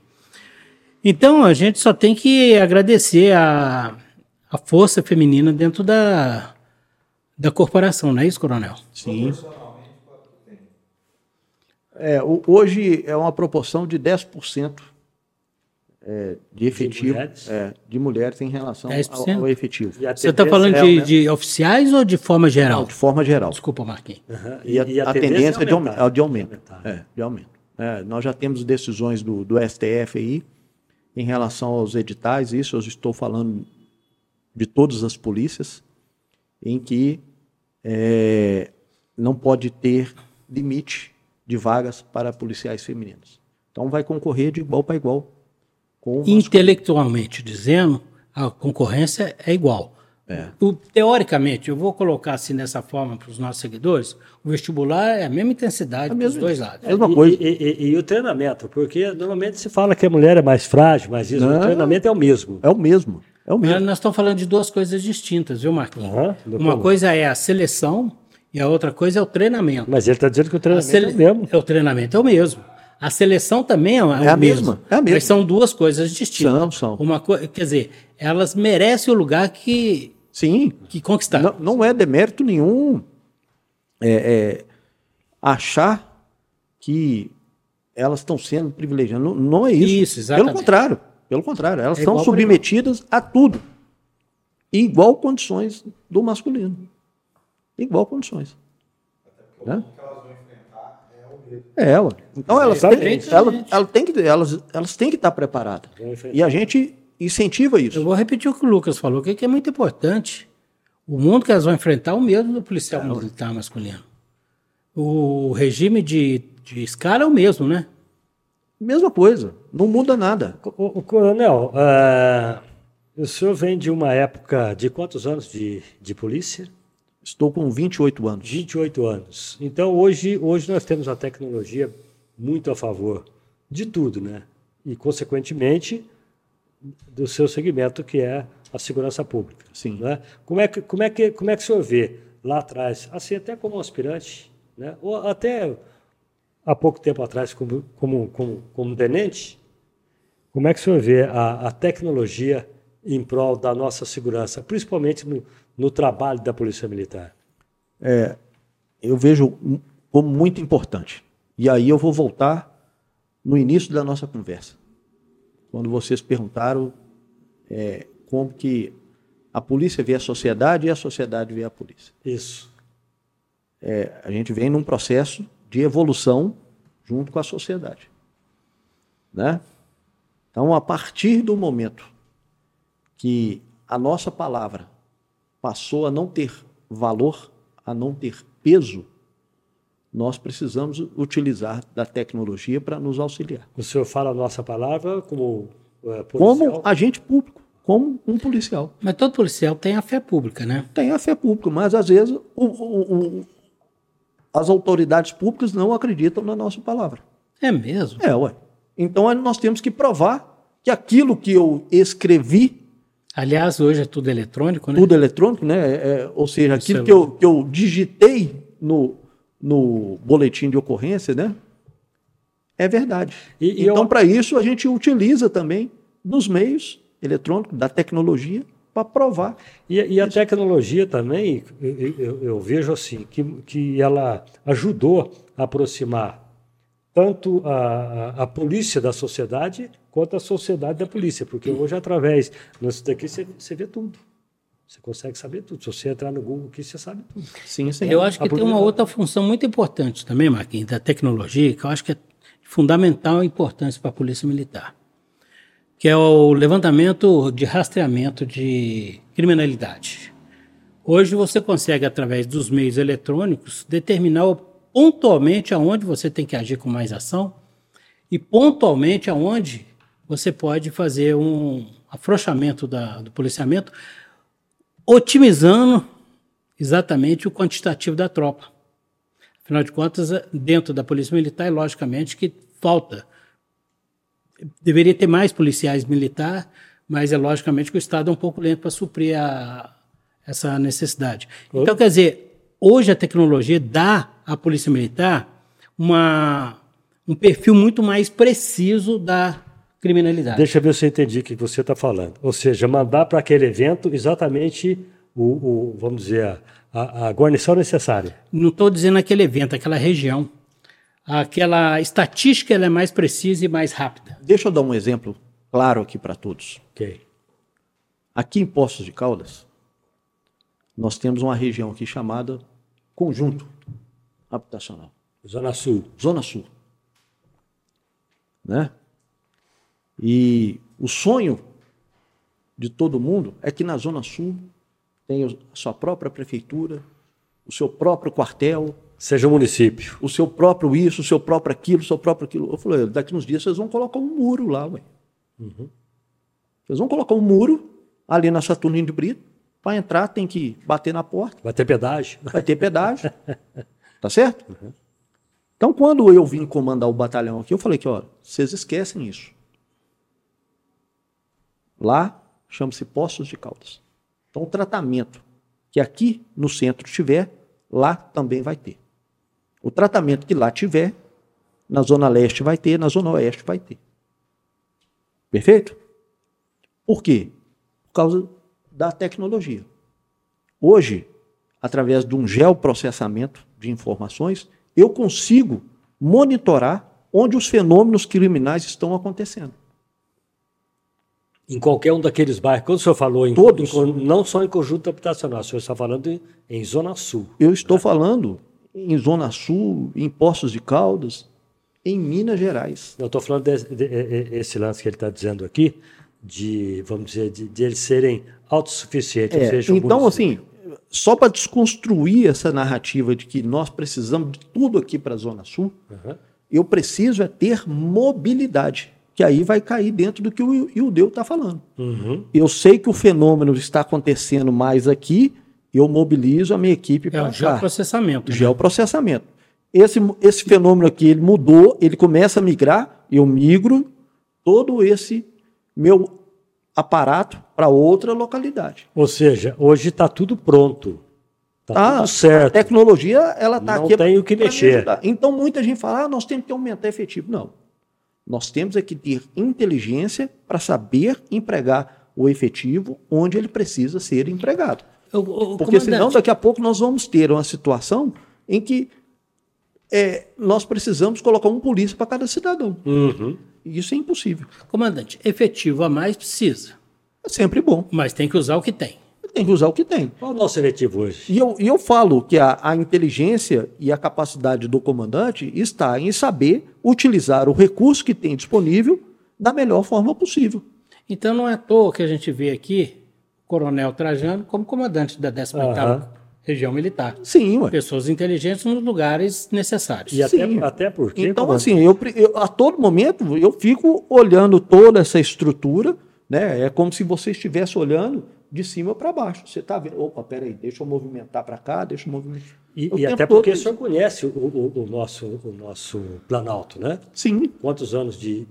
Então a gente só tem que agradecer a, a força feminina dentro da, da corporação, não é isso, Coronel? Sim. É, hoje é uma proporção de 10% é, de efetivo de mulheres? É, de mulheres em relação ao, ao, efetivo. Você está falando é, de, né? de, oficiais ou de forma geral? Não, de forma geral. Desculpa, Marquinhos. Uhum. E, a, e a, a tendência, é de aumento. De aumento. É, de aumento. É, nós já temos decisões do, do STF aí, em relação aos editais, isso eu estou falando de todas as polícias, em que é, não pode ter limite de vagas para policiais femininos. Então vai concorrer de igual para igual. Intelectualmente dizendo, a concorrência é igual. É. O- teoricamente, eu vou colocar assim dessa forma para os nossos seguidores, o vestibular é a mesma intensidade dos mesma- dois lados. Mesma e, coisa. E, e- e o treinamento, porque normalmente se fala que a mulher é mais frágil, mas isso, o treinamento é o mesmo. É o mesmo. É o Mas mesmo. nós estamos falando de duas coisas distintas, viu, Marquinhos? Aham, Uma como? coisa é a seleção e a outra coisa é o treinamento. Mas ele está dizendo que o treinamento sele- é o mesmo. é o treinamento é o mesmo. A seleção também é, o É a mesmo. mesma, é a mesma. Mas são duas coisas distintas. São, são. Uma co... Quer dizer, elas merecem o lugar que, Sim. que conquistaram. Não, não é demérito nenhum é, é, achar que elas estão sendo privilegiadas. Não, não é isso. Isso, exatamente. Pelo contrário. Pelo contrário. Elas É estão submetidas a tudo. Igual condições do masculino. Igual condições. Né? É, ué. Então elas têm, Exatamente. elas, elas têm que, elas, elas têm que estar preparadas. E a gente incentiva Eu isso. vou repetir o que o Lucas falou, que que é muito importante. O mundo que elas vão enfrentar é o mesmo do policial militar masculino. O regime de, de escala é o mesmo, né? Mesma coisa. Não muda nada. O, o coronel, ah, o senhor vem de uma época de quantos anos de, de polícia? Estou com 28 anos. 28 anos. Então hoje, hoje nós temos a tecnologia muito a favor de tudo, né? E consequentemente do seu segmento que é a segurança pública. Sim. Né? Como é que como é que como é que o senhor vê lá atrás, assim até como aspirante, né? Ou até há pouco tempo atrás como como como, como tenente, como é que o senhor vê a, a tecnologia em prol da nossa segurança, principalmente no, no trabalho da Polícia Militar? Eu vejo como muito importante. E aí eu vou voltar no início da nossa conversa. Quando vocês perguntaram é, como que a polícia vê a sociedade e a sociedade vê a polícia. Isso. É, a gente vem num processo de evolução junto com a sociedade. Né? Então, a partir do momento que a nossa palavra passou a não ter valor, a não ter peso, nós precisamos utilizar da tecnologia para nos auxiliar. O senhor fala a nossa palavra como eh, policial? Como agente público, como um policial. Mas todo policial tem a fé pública, né? Tem a fé pública, mas às vezes o- o- o- as autoridades públicas não acreditam na nossa palavra. É mesmo. É, ué. Então nós temos que provar que aquilo que eu escrevi, Aliás, hoje é tudo eletrônico, né? tudo eletrônico, né? é- é, ou seja, aquilo é que eu, que eu digitei no, no boletim de ocorrência, né? É verdade. E- então, eu- para isso, a gente utiliza também dos meios eletrônicos, da tecnologia, para provar. E, e a tecnologia também, eu, eu- eu vejo assim, que, que ela ajudou a aproximar tanto a, a, a polícia da sociedade quanto a sociedade da polícia, porque hoje, através disso daqui, você, você vê tudo. Você consegue saber tudo. Se você entrar no Google aqui, você sabe tudo. Sim, sim. Eu acho que tem uma outra função muito importante também, Marquinhos, da tecnologia, que eu acho que é fundamental importância para a Polícia Militar, que é o levantamento de rastreamento de criminalidade. Hoje você consegue, através dos meios eletrônicos, determinar pontualmente aonde você tem que agir com mais ação e pontualmente aonde você pode fazer um afrouxamento da- do policiamento, otimizando exatamente o quantitativo da tropa. Afinal de contas, é- dentro da Polícia Militar, é logicamente que falta. Deveria ter mais policiais militares, mas é logicamente que o Estado é um pouco lento para suprir a- essa necessidade. Então, quer dizer, hoje a tecnologia dá à Polícia Militar uma, um perfil muito mais preciso da criminalidade. Deixa eu ver se eu entendi o que você está falando. Ou seja, mandar para aquele evento exatamente o, o- vamos dizer, a, a, a guarnição necessária. Não estou dizendo aquele evento, aquela região. Aquela estatística ela é mais precisa e mais rápida. Deixa eu dar um exemplo claro aqui para todos. Ok. Aqui em Poços de Caldas, nós temos uma região aqui chamada Conjunto Habitacional, Zona Sul. Zona Sul. Né? E o sonho de todo mundo é que na Zona Sul tenha a sua própria prefeitura, o seu próprio quartel, Seja um município. o seu próprio isso, o seu próprio aquilo, o seu próprio aquilo. Eu falei, daqui uns dias vocês vão colocar um muro lá, ué. Vocês vão colocar um muro ali na Saturnino de Brito Para entrar tem que bater na porta, Vai ter pedágio. vai ter pedágio. [laughs] tá certo? Então, quando eu vim comandar o batalhão aqui, eu falei que, ó, vocês esquecem isso. Lá chama-se Poços de Caldas. Então, o tratamento que aqui no centro tiver, lá também vai ter. O tratamento que lá tiver, na Zona Leste vai ter, na Zona Oeste vai ter. Perfeito? Por quê? Por causa da tecnologia. Hoje, através de um geoprocessamento de informações, eu consigo monitorar onde os fenômenos criminais estão acontecendo. Em qualquer um daqueles bairros, quando o senhor falou em, Todos. em não só em conjunto habitacional, o senhor está falando em, em Zona Sul. Eu estou falando em Zona Sul, em Poços de Caldas, em Minas Gerais. Eu estou falando desse de- e- e- esse lance que ele está dizendo aqui, de, vamos dizer, de, de eles serem autossuficientes. ou É, seja, então, assim, só para desconstruir essa narrativa de que nós precisamos de tudo aqui para a Zona Sul, Aham. eu preciso é ter mobilidade, que aí vai cair dentro do que o Ildeu está falando. Uhum. Eu sei que o fenômeno está acontecendo mais aqui, eu mobilizo a minha equipe É para o cá. geoprocessamento. né? Geoprocessamento. Esse, esse fenômeno aqui, ele mudou, ele começa a migrar, eu migro todo esse meu aparato para outra localidade. Ou seja, hoje está tudo pronto. Está Tá, tudo A certo. tecnologia, ela está Não aqui. tem o que mexer. Então, muita gente fala, ah, nós temos que aumentar efetivo. Não. Nós temos é que ter inteligência para saber empregar o efetivo onde ele precisa ser empregado. O- o- Porque senão, comandante, daqui a pouco, nós vamos ter uma situação em que é, nós precisamos colocar um polícia para cada cidadão. Uhum. E isso é impossível. comandante, efetivo a mais precisa, É sempre bom. mas tem que usar o que tem. Tem que usar o que tem. Qual é o nosso seletivo hoje? E eu, e eu falo que a, a inteligência e a capacidade do comandante está em saber utilizar o recurso que tem disponível da melhor forma possível. Então não é à toa que a gente vê aqui o Coronel Trajano como comandante da 18ª Aham. Região Militar. Sim, ué. Pessoas inteligentes nos lugares necessários. E até, Sim. até porque. Então, como- assim, eu, eu- a todo momento eu fico olhando toda essa estrutura, né? É como se você estivesse olhando de cima para baixo. Você está vendo, opa, peraí, deixa eu movimentar para cá, deixa eu movimentar. E, e até todo porque o senhor conhece o, o- o nosso, o nosso Planalto, né? Sim, Quantos anos de,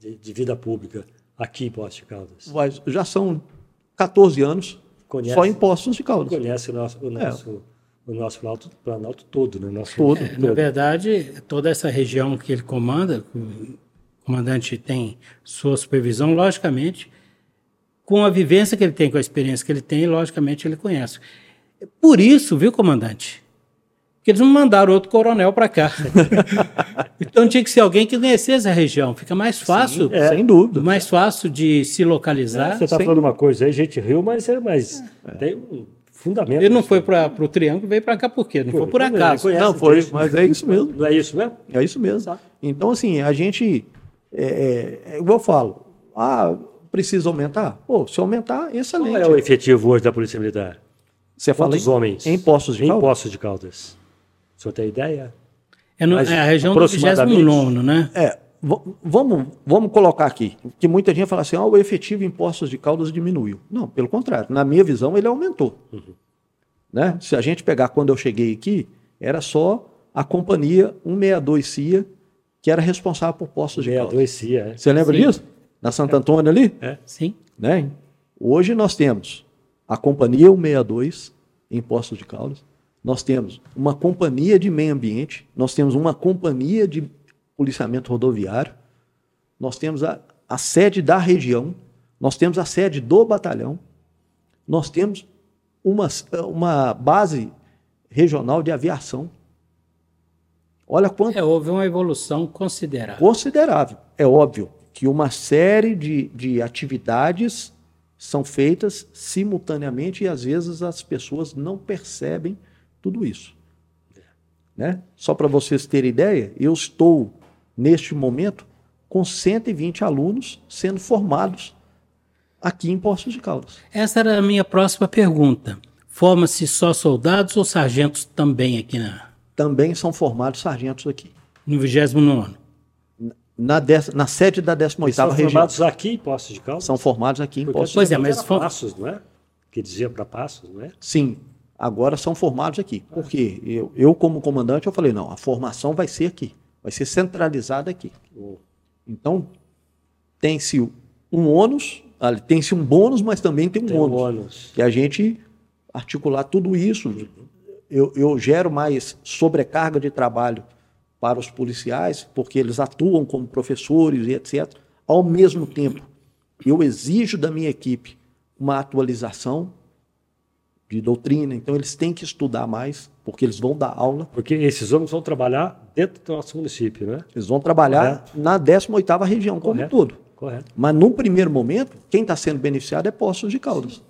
de, de vida pública aqui em Poços de Caldas? mas já são 14 anos Conhece? só em Postos de Caldas. Conhece o nosso, o nosso, o nosso Planalto, Planalto todo, né? Nosso, Todo. [laughs] É, na verdade, toda essa região que ele comanda, o comandante tem sua supervisão, logicamente, com a vivência que ele tem, com a experiência que ele tem, logicamente ele conhece. Por isso, viu, comandante? Que eles não mandaram outro coronel para cá. [laughs] então tinha que ser alguém que conhecesse a região. Fica mais fácil, é. Sem dúvida. mais fácil de se localizar. Você está Sem- falando uma coisa aí, a gente riu, mas, é, mas tem um fundamento. Ele não foi para o Triângulo, veio para cá por quê? Não foi por Ele acaso. conhece Não, foi, mas é isso mesmo. Não é isso mesmo? É isso mesmo. Então, assim, a gente. É, é, é igual eu falo. Ah, precisa aumentar? Pô, se aumentar, excelente. Qual é o efetivo hoje da Polícia Militar? Você fala em, homens? em Postos de Em Caldas? Poços de Caldas. O senhor tem ideia? É, no- Mas é a região do aproximadamente- 29, né? É, vamos, vamos colocar aqui, que muita gente fala assim, ah, o efetivo em Postos de Caldas diminuiu. Não, pelo contrário, na minha visão ele aumentou. Né? Se a gente pegar quando eu cheguei aqui, era só a companhia 162 CIA que era responsável por Postos de Caldas. 62 CIA, é. Você lembra Sim. disso? Na Santo Antônio ali? Sim. Né? Hoje nós temos a companhia 162 em Postos de Caldas, nós temos uma companhia de meio ambiente, nós temos uma companhia de policiamento rodoviário, nós temos a, a sede da região, nós temos a sede do batalhão, nós temos uma, uma base regional de aviação. Olha quanto É, houve uma evolução considerável. considerável. É óbvio que uma série de, de atividades são feitas simultaneamente e às vezes as pessoas não percebem tudo isso. Né? Só para vocês terem ideia, eu estou, neste momento, com 120 alunos sendo formados aqui em Poços de Caldas. Essa era a minha próxima pergunta. Forma-se só soldados ou sargentos também aqui na, Também são formados sargentos aqui. no 29? Na, dez- na sede da 18ª São região. formados aqui em Poços de Caldas? São formados aqui em Porque Poços Pois é, mas foi- Passos, não é? que iam para Passos, não é? Sim, agora são formados aqui. Porque eu, eu, como comandante, eu falei, não, a formação vai ser aqui, vai ser centralizada aqui. Então, tem-se um ônus, ali, tem-se um bônus, mas também tem um Tem ônus. ônus. Que a gente articular tudo isso, eu, eu gero mais sobrecarga de trabalho para os policiais, porque eles atuam como professores e etc. Ao mesmo tempo, eu exijo da minha equipe uma atualização de doutrina, então eles têm que estudar mais, porque eles vão dar aula, Porque esses homens vão trabalhar dentro do nosso município, né? eles vão trabalhar na 18ª região como um Correto. todo. Correto. Mas num primeiro momento, quem está sendo beneficiado é Poços de Caldas.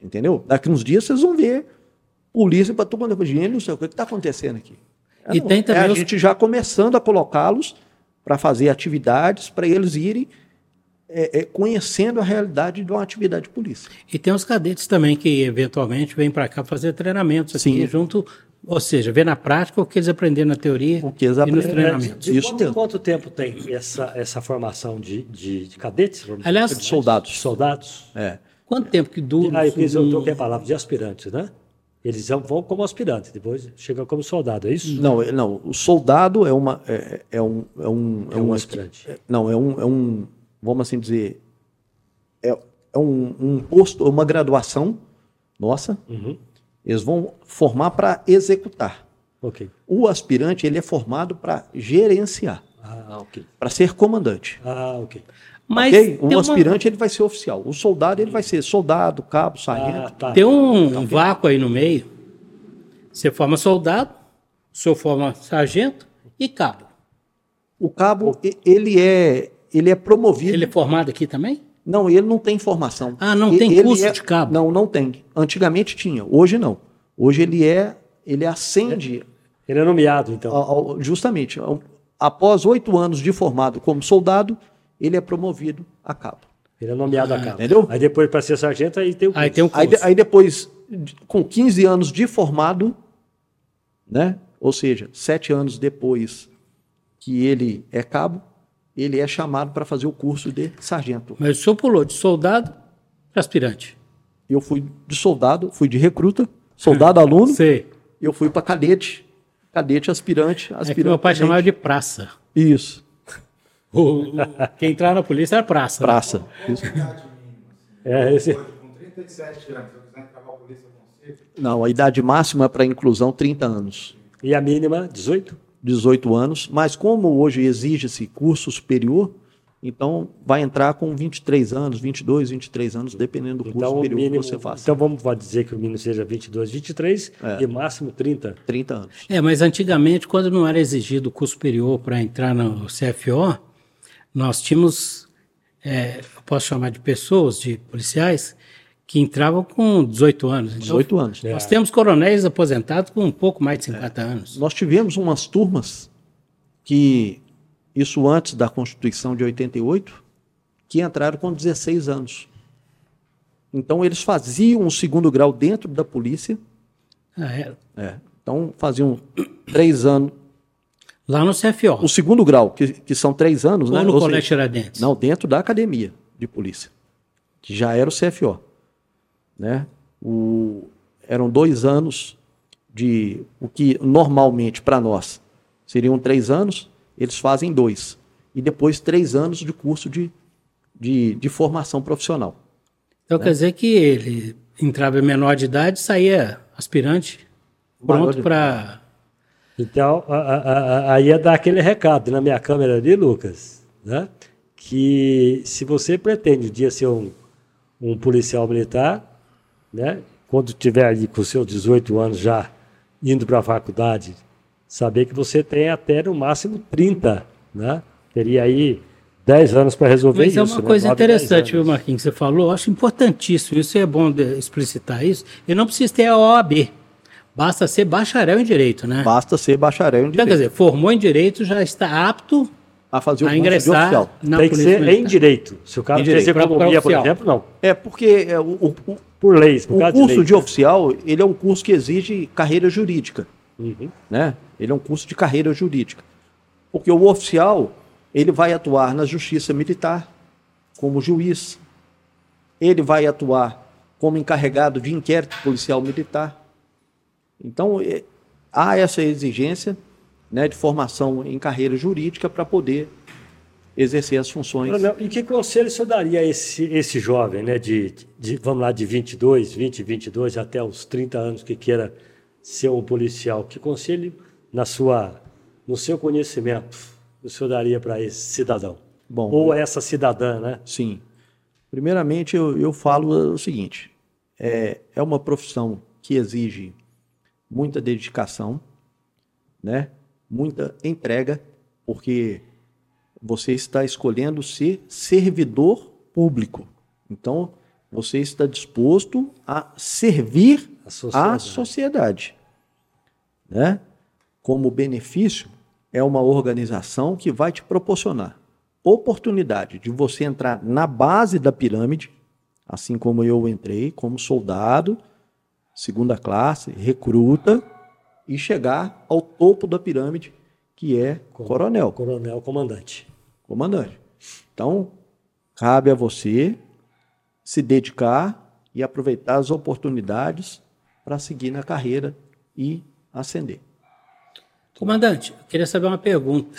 Entendeu? Daqui uns dias vocês vão ver polícia para mundo. Gente, não sei o que está acontecendo aqui. E tem também é a os- gente já começando a colocá-los para fazer atividades, para eles irem é, é, conhecendo a realidade de uma atividade de polícia. E tem os cadetes também que eventualmente vêm para cá fazer treinamentos aqui Sim. junto, ou seja, ver na prática o que eles aprenderam na teoria O que eles e nos treinamentos. De Isso quanto, quanto tempo tem essa, essa formação de, de, de cadetes? Aliás, De soldados. De soldados? É. Quanto tempo que dura? Ah, eu, quis, eu um- troquei a palavra de aspirantes, né? Eles vão- como aspirantes, depois chegam como soldado, é isso? Não, é- não, o soldado é uma é, é um é um É um uma- aspirante. é- não é um é um vamos assim dizer é, é um, um posto uma graduação nossa Uhum. eles vão formar para executar Ok. o aspirante ele é formado para gerenciar Ah, ok. para ser comandante Ah, ok. Mas ok? o tem, uma- aspirante ele vai ser oficial o soldado ele vai ser soldado cabo Ah, sargento tá. tem um, um vácuo aí no meio. Você forma soldado, o senhor forma sargento e cabo. o cabo ele é ele é promovido Ele é formado aqui também? Não, ele não tem formação. Ah, não E- tem ele curso é- de cabo? Não, não tem. Antigamente tinha, hoje não. Hoje ele é, ele ascende Ele é nomeado, então. ao- ao- justamente após oito anos de formado como soldado, ele é promovido a cabo. Ele é nomeado a cabo. Entendeu? Aí depois, para ser sargento, aí tem o Aí curso. tem um Aí, curso. de- aí depois, de- com 15 anos de formado, né? Ou seja, sete anos depois que ele é cabo, ele é chamado para fazer o curso de sargento. Mas o senhor pulou de soldado para aspirante. Eu fui de soldado, fui de recruta, soldado [laughs] aluno. Sei. eu fui para cadete, cadete aspirante, É aspirante. que meu pai chamava de praça. Isso, O- o- quem entrava na polícia era praça. né? praça. Isso. É, esse... Com 37 anos, se eu quiser entrar polícia Não, a idade máxima para inclusão 30 anos, E a mínima, 18? 18 anos, mas como hoje exige-se curso superior, então vai entrar com 23 anos, 22, 23 anos, dependendo do curso Então, o superior mínimo, que você faça. então vamos dizer que o mínimo seja 22, 23 É. e máximo 30. 30 anos. É, mas antigamente, quando não era exigido o curso superior para entrar no CFO, nós tínhamos, é, eu posso chamar de pessoas, de policiais, que entravam com 18 anos. Então, 18 anos. Nós temos coronéis aposentados com um pouco mais de 50 anos. Nós tivemos umas turmas que, isso antes da Constituição de 88, que entraram com 16 anos. Então eles faziam um segundo grau dentro da polícia, Ah, é. É, então faziam três anos. Lá no CFO, O segundo grau, que, que são três anos, ou né? no Ou Colégio Tiradentes. não, dentro da academia de polícia, que já era o CFO. Né? O, eram dois anos de o que normalmente para nós seriam três anos, eles fazem dois. E depois três anos de curso de, de, de formação profissional. Então quer dizer que ele entrava menor de idade e saía aspirante, pronto para. Então, a- a- a- aí é dar aquele recado na minha câmera ali, Lucas, né? que se você pretende um dia ser um, um policial militar, né? quando tiver ali com seus 18 anos já indo para a faculdade, saber que você tem até no máximo 30, né? Teria aí 10 anos para resolver Mas isso. é uma né? coisa interessante, viu. Marquinhos, que você falou. Eu acho importantíssimo. Isso é bom explicitar isso. E não precisa ter a OAB. Basta ser bacharel em direito, né? Basta ser bacharel em Então, quer direito, dizer, formou em direito, já está apto a fazer o a curso de ingressar oficial. na Tem que ser em Militar. direito. Se o cara Em fez direito. economia, por exemplo, não. É porque é, o, o, Por leis, por O causa curso lei. de oficial, ele é um curso que exige carreira jurídica, Uhum. né? Ele é um curso de carreira jurídica. Porque o oficial, ele vai atuar na justiça militar como juiz. Ele vai atuar como encarregado de inquérito policial militar. Então, é, há essa exigência né, de formação em carreira jurídica para poder exercer as funções. Coronel, e que conselho o senhor daria a esse, esse jovem, né, de, de, vamos lá, de 22, 20, 22 até os 30 anos que queira ser um policial? Que conselho, na sua, no seu conhecimento, o senhor daria para esse cidadão? Bom, Ou essa cidadã, né? Sim. Primeiramente, eu, eu falo o seguinte: é, é uma profissão que exige muita dedicação, né? muita entrega, porque você está escolhendo ser servidor público. Então, você está disposto a servir a sociedade. A sociedade né? Como benefício, é uma organização que vai te proporcionar oportunidade de você entrar na base da pirâmide, assim como eu entrei, como soldado, segunda classe, recruta, e chegar ao topo da pirâmide, que é coronel. Coronel, comandante. Comandante. Então, cabe a você se dedicar e aproveitar as oportunidades para seguir na carreira e ascender. Comandante, eu queria saber uma pergunta.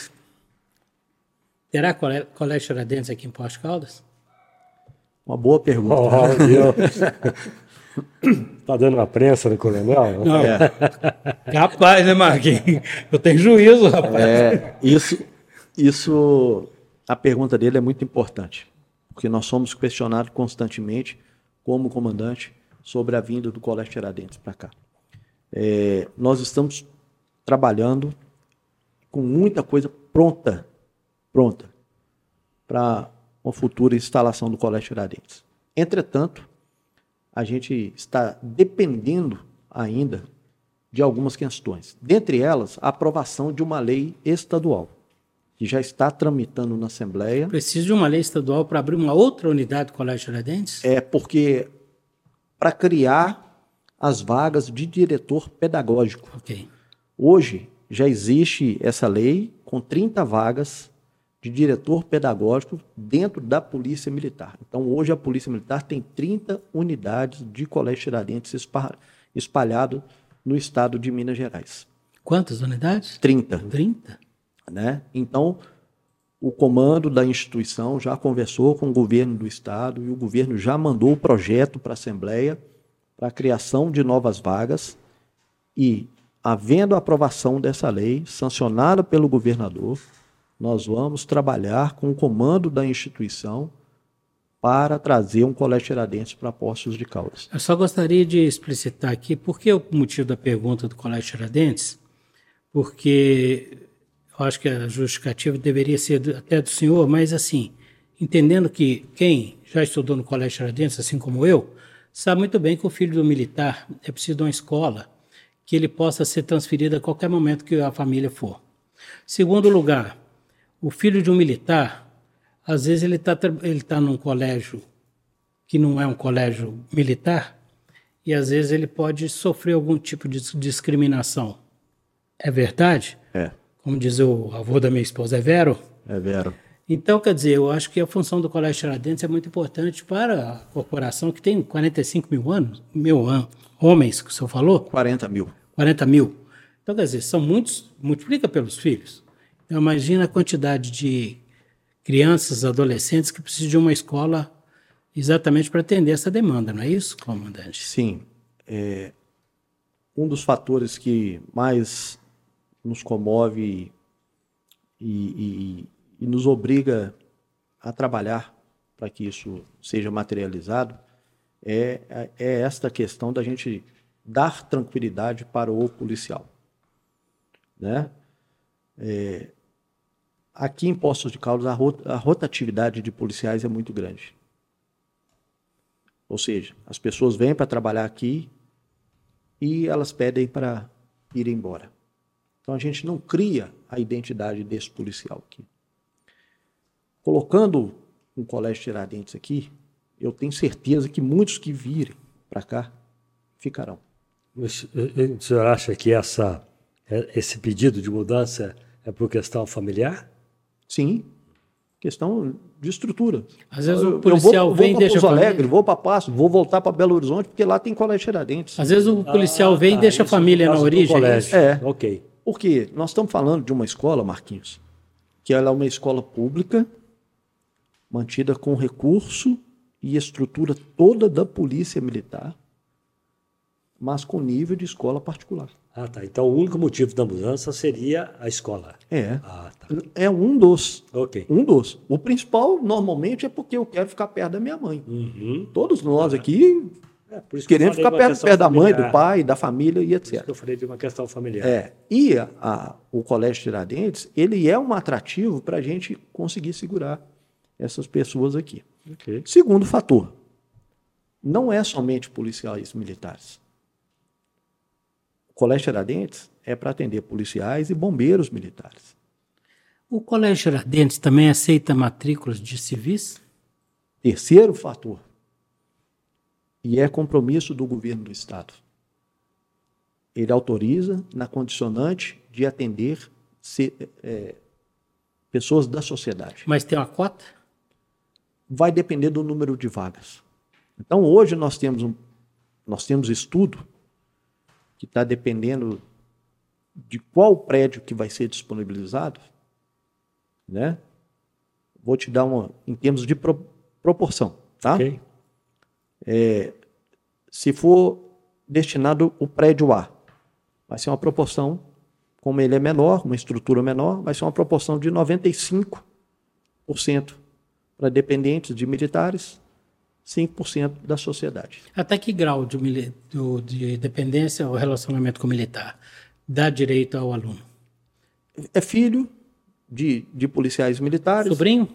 Terá colégio Tiradentes aqui em Porto Caldas? Uma boa pergunta. Oh, [laughs] [coughs] Tá dando uma prensa no coronel? Não. É. [laughs] Capaz, né, Marquinhos? Eu tenho juízo, rapaz. É, isso, isso, a pergunta dele é muito importante, porque nós somos questionados constantemente, como comandante, sobre a vinda do Colégio Tiradentes para cá. É, nós estamos trabalhando com muita coisa pronta, pronta, para uma futura instalação do Colégio Tiradentes. Entretanto, a gente está dependendo ainda de algumas questões. Dentre elas, a aprovação de uma lei estadual, que já está tramitando na Assembleia. Precisa de uma lei estadual para abrir uma outra unidade do Colégio Tiradentes? É, porque para criar as vagas de diretor pedagógico. Okay. Hoje já existe essa lei com 30 vagas de diretor pedagógico dentro da Polícia Militar. Então, hoje a Polícia Militar tem 30 unidades de colégio Tiradentes espalhado no estado de Minas Gerais. Quantas unidades? 30. 30? Né? Então, o comando da instituição já conversou com o governo do estado e o governo já mandou o projeto para a Assembleia para a criação de novas vagas e, havendo a aprovação dessa lei, sancionada pelo governador, nós vamos trabalhar com o comando da instituição para trazer um colégio Tiradentes para Poços de Caldas. Eu só gostaria de explicitar aqui por que o motivo da pergunta do colégio Tiradentes, porque eu acho que a justificativa deveria ser até do senhor, mas assim, entendendo que quem já estudou no colégio Tiradentes, assim como eu, sabe muito bem que o filho do militar é preciso de uma escola que ele possa ser transferido a qualquer momento que a família for. Segundo lugar, o filho de um militar, às vezes ele está ele tá num colégio que não é um colégio militar e às vezes ele pode sofrer algum tipo de discriminação. É verdade? É. Como diz o avô da minha esposa, é vero? É vero. Então, quer dizer, eu acho que a função do Colégio Tiradentes é muito importante para a corporação que tem 45 mil anos, mil anos, homens, que o senhor falou? 40 mil. 40 mil. Então, quer dizer, são muitos, multiplica pelos filhos. Então, imagina a quantidade de crianças, adolescentes que precisam de uma escola exatamente para atender essa demanda, não é isso, comandante? Sim. É, um dos fatores que mais nos comove e, e, e nos obriga a trabalhar para que isso seja materializado é, é esta questão da gente dar tranquilidade para o policial. Né? É, Aqui em Poços de Caldas, a rotatividade de policiais é muito grande. Ou seja, as pessoas vêm para trabalhar aqui e elas pedem para ir embora. Então a gente não cria a identidade desse policial aqui. Colocando um colégio Tiradentes aqui, eu tenho certeza que muitos que virem para cá ficarão. Mas, eh, o senhor acha que essa, eh, esse pedido de mudança é por questão familiar? Sim, Questão de estrutura. Às vezes Eu- o eu policial vou, vem e vou para Pouso família. Alegre, vou para Passo, vou voltar para Belo Horizonte, porque lá tem colégio Tiradentes. Às vezes o policial Ah, vem e tá, deixa a no família na origem. É. Ok. Porque nós estamos falando de uma escola, Marquinhos, que ela é uma escola pública, mantida com recurso e estrutura toda da polícia militar, mas com nível de escola particular. Ah, tá. Então o único motivo da mudança seria a escola. É. Ah, tá. É um dos. Ok. Um dos. O principal, normalmente, é porque eu quero ficar perto da minha mãe. Uhum. Todos nós aqui É, por que eu queremos ficar perto, perto da mãe, do pai, da família e Por etc. isso que eu falei de uma questão familiar. É, e a- a- o Colégio Tiradentes, ele é um atrativo para a gente conseguir segurar essas pessoas aqui. Ok. Segundo fator, não é somente policiais militares. O Colégio Tiradentes é para atender policiais e bombeiros militares. O Colégio Tiradentes também aceita matrículas de civis? Terceiro fator, e é compromisso do governo do Estado. Ele autoriza na condicionante de atender se- é, pessoas da sociedade. Mas tem uma cota? vai depender do número de vagas. Então, hoje nós temos um, nós temos estudo que está dependendo de qual prédio que vai ser disponibilizado, né? Vou te dar uma em termos de pro- proporção, tá? Ok. Se for destinado o prédio A, vai ser uma proporção, como ele é menor, uma estrutura menor, vai ser uma proporção de 95% para dependentes de militares, 5% da sociedade. Até que grau de, de dependência ou relacionamento com o militar dá direito ao aluno? É filho de, de policiais militares? Sobrinho?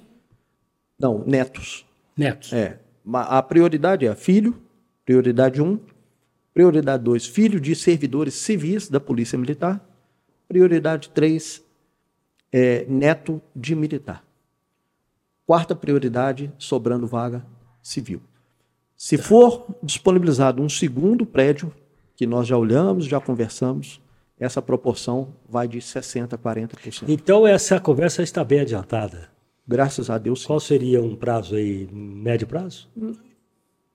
Não, netos. Netos? É. A prioridade é filho, prioridade 1. Prioridade 2, filho de servidores civis da Polícia Militar. Prioridade 3, é, neto de militar. Quarta prioridade, sobrando vaga civil. Se for disponibilizado um segundo prédio, que nós já olhamos, já conversamos, essa proporção vai de 60% a 40%. Então essa conversa está bem adiantada. Graças a Deus, sim. Qual seria um prazo aí, médio prazo?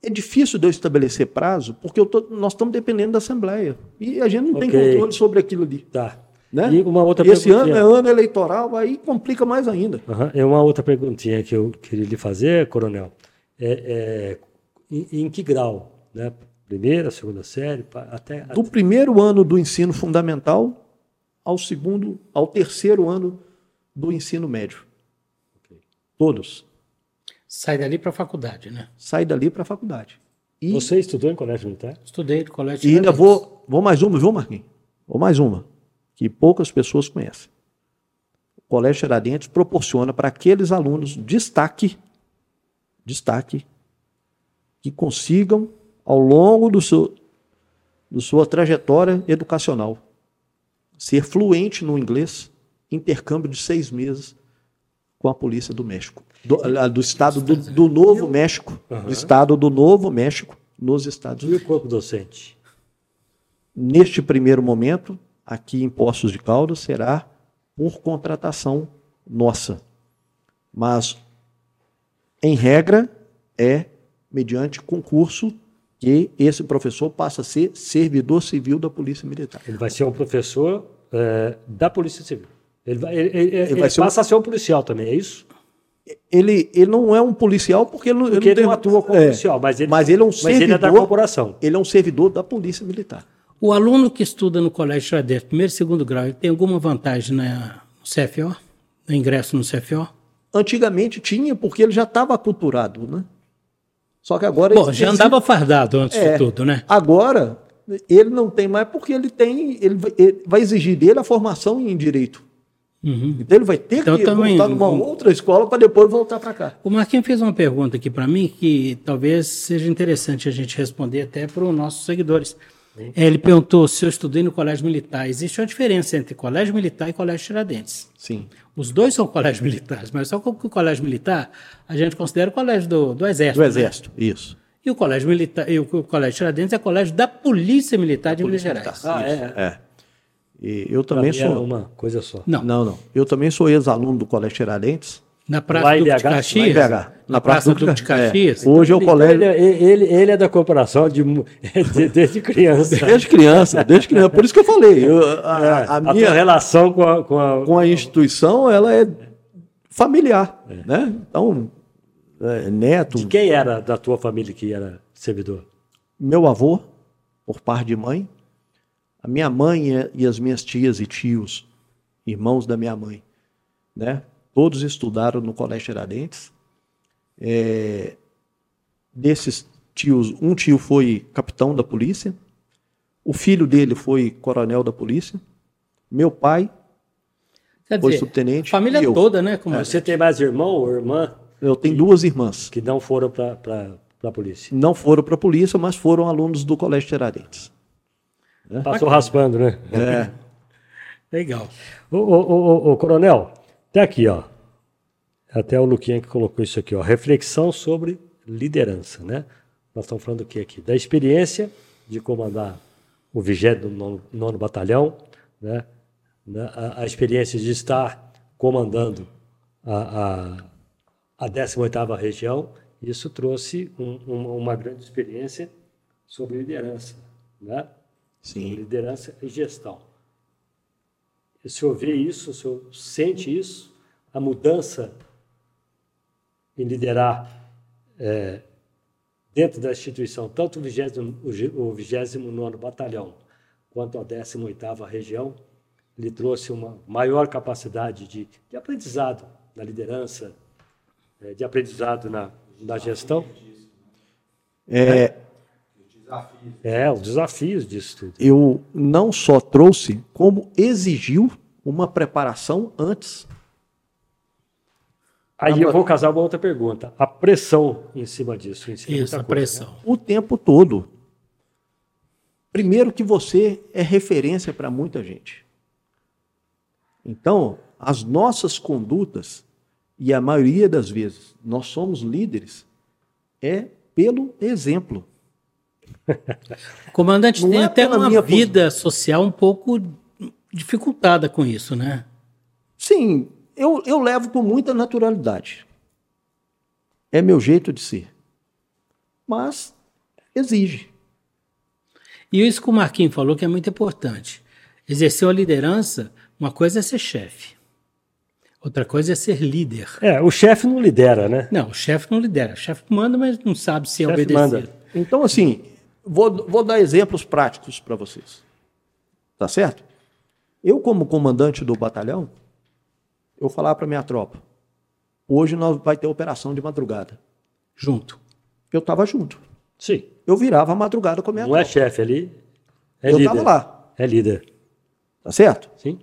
É difícil de eu estabelecer prazo, porque tô- nós estamos dependendo da Assembleia. E a gente não tem Ok. controle sobre aquilo ali. Tá. Né? E uma outra E esse ano é ano eleitoral, aí complica mais ainda. Aham. É uma outra perguntinha que eu queria lhe fazer, coronel. É, é, em, em que grau? Né? Primeira, segunda série, até. Do primeiro ano do ensino fundamental ao segundo, ao terceiro ano do ensino médio. Todos. Sai dali para a faculdade, né? Sai dali para a faculdade. E, Você estudou em colégio militar? Estudei no colégio. e ainda vou, vou mais uma, viu, Marquinhos? Vou mais uma, que poucas pessoas conhecem. O Colégio Tiradentes proporciona para aqueles alunos destaque, destaque, que consigam, ao longo do seu, do sua trajetória educacional, ser fluente no inglês, intercâmbio de seis meses com a polícia do México, do, ah, do estado do, do Novo México, do estado do Novo México, nos Estados E Unidos. o corpo docente? Neste primeiro momento, aqui em Poços de Caldas, será por contratação nossa. Mas, em regra, é mediante concurso que esse professor passa a ser servidor civil da Polícia Militar. Ele vai ser um professor é, da Polícia Civil. Ele, vai, ele, ele- ele vai ser um- passa a ser um policial também, é isso? Ele, ele não é um policial porque ele não, Porque ele tem- não atua como é, policial, mas ele, mas ele é um mas ele é da servidor- corporação. Ele é um servidor da Polícia Militar. O aluno que estuda no colégio Tiradentes, primeiro e segundo grau, ele tem alguma vantagem na, no CFO? No ingresso no CFO? Antigamente tinha, porque ele já estava aculturado, né? Só que agora... Bom, ele- já ele andava fardado antes É. de tudo, né? Agora, ele não tem mais porque ele tem. Ele vai, ele vai exigir dele a formação em direito. Uhum. Então ele vai ter Então, que também, voltar numa um- outra escola para depois voltar para cá. O Marquinhos fez uma pergunta aqui para mim que talvez seja interessante a gente responder até para os nossos seguidores. É, Ele perguntou se eu estudei no colégio militar. Existe uma diferença entre colégio militar e colégio Tiradentes. Sim. Os dois são colégios [laughs] militares, mas só que o colégio militar a gente considera o colégio do, do Exército. Do né? Exército, isso. E o colégio militar, e o colégio Tiradentes é colégio da Polícia Militar de Minas Polícia Gerais. Militar, Ah, isso, é? é. E eu também sou. uma coisa só. Não. Não, não. Eu também sou ex-aluno do Colégio Tiradentes. Na Praça em Duque de Caxias? BH, Na Praça Duque de Caxias? É. Hoje é o Então, colégio. Ele, ele, ele é da corporação de, [laughs] de- desde criança. Desde criança, desde criança. Por isso que eu falei. eu- a, É, a a minha tua relação com a, com a- com a instituição, ela é familiar, né? Então, é, neto, De quem era da tua família que era servidor? meu avô, por parte de mãe, a minha mãe e- e as minhas tias e tios, irmãos da minha mãe, né? Todos estudaram no Colégio Tiradentes. É, desses tios, um tio foi capitão da polícia, o filho dele foi coronel da polícia, meu pai Quer foi dizer, subtenente. família e eu. toda, né? Como Você tem mais irmão ou irmã Eu tenho duas irmãs. que não foram para a polícia? Não foram para a polícia, mas foram alunos do Colégio Tiradentes. Passou raspando, né? É, Legal. Ô, ô, ô, ô, ô, coronel, tá aqui, ó. Até o Luquinha que colocou isso aqui, ó. Reflexão sobre liderança, né? Nós estamos falando do que aqui? Da experiência de comandar o 29 Batalhão, né? A, a experiência de estar comandando a, a, a 18ª região. Isso trouxe um- uma, uma grande experiência sobre liderança, né? sim. Liderança e gestão. O senhor vê isso, o senhor sente isso, a mudança em liderar é, dentro da instituição, tanto o 20, o G- o 29 Batalhão quanto a 18ª Região, lhe trouxe uma maior capacidade de, de aprendizado na liderança, é, de aprendizado na, na gestão. É, É, os desafios disso tudo. eu não só trouxe, como exigiu uma preparação antes. Aí eu vou casar uma outra pergunta. A pressão em cima disso. Em cima Isso, a coisa, pressão. O tempo todo. Primeiro que você é referência para muita gente. Então, as nossas condutas, e a maioria das vezes nós somos líderes, é pelo exemplo. O [laughs] comandante Não tem é até uma minha vida social um pouco dificultada com isso, né? Sim, eu, eu levo com muita naturalidade. É meu jeito de ser. Mas exige. E isso que o Marquinhos falou que é muito importante. Exercer a liderança, uma coisa é ser chefe, outra coisa é ser líder. É, o chefe não lidera, né? Não, o chefe não lidera. O chefe manda, mas não sabe se é Chefe obedecido. manda. Então, assim, vou, vou dar exemplos práticos para vocês. Tá certo? Eu, como comandante do batalhão, eu falava para minha tropa: hoje nós vai ter operação de madrugada. Junto. Eu estava junto. Sim. Eu virava a madrugada com a minha Não é tropa. chefe ali, é eu líder. estava lá. É líder. Tá certo? Sim.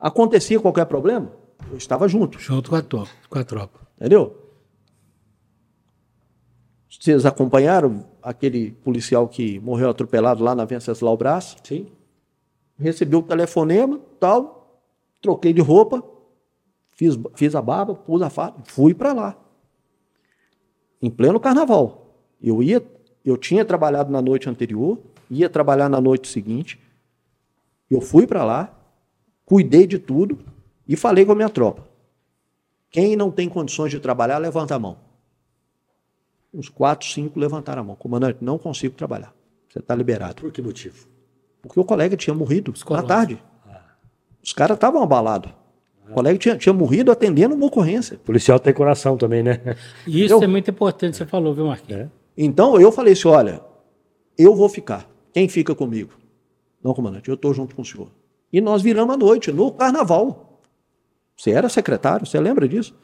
Acontecia qualquer problema, eu estava junto. Junto com a, tropa, com a tropa. Entendeu? Vocês acompanharam aquele policial que morreu atropelado lá na Venceslau Brás? Sim. Recebi o telefonema, tal, troquei de roupa, fiz, fiz a barba, pus a faca, fui para lá. Em pleno carnaval. Eu ia, eu tinha trabalhado na noite anterior, ia trabalhar na noite seguinte. Eu fui para lá, cuidei de tudo e falei com a minha tropa. Quem não tem condições de trabalhar, levanta a mão. Uns quatro, cinco levantaram a mão. Comandante, não consigo trabalhar. Você está liberado. Por que motivo? Porque o colega tinha morrido na colegas. tarde. Os caras estavam abalados. O colega tinha, tinha morrido atendendo uma ocorrência. O policial tem coração também, né? E isso Eu- é muito importante, você falou, viu, Marquinhos? É. Então eu falei assim: olha, eu vou ficar. Quem fica comigo? Não, comandante, eu estou junto com o senhor. E nós viramos à noite, no carnaval. Você era secretário, você lembra disso?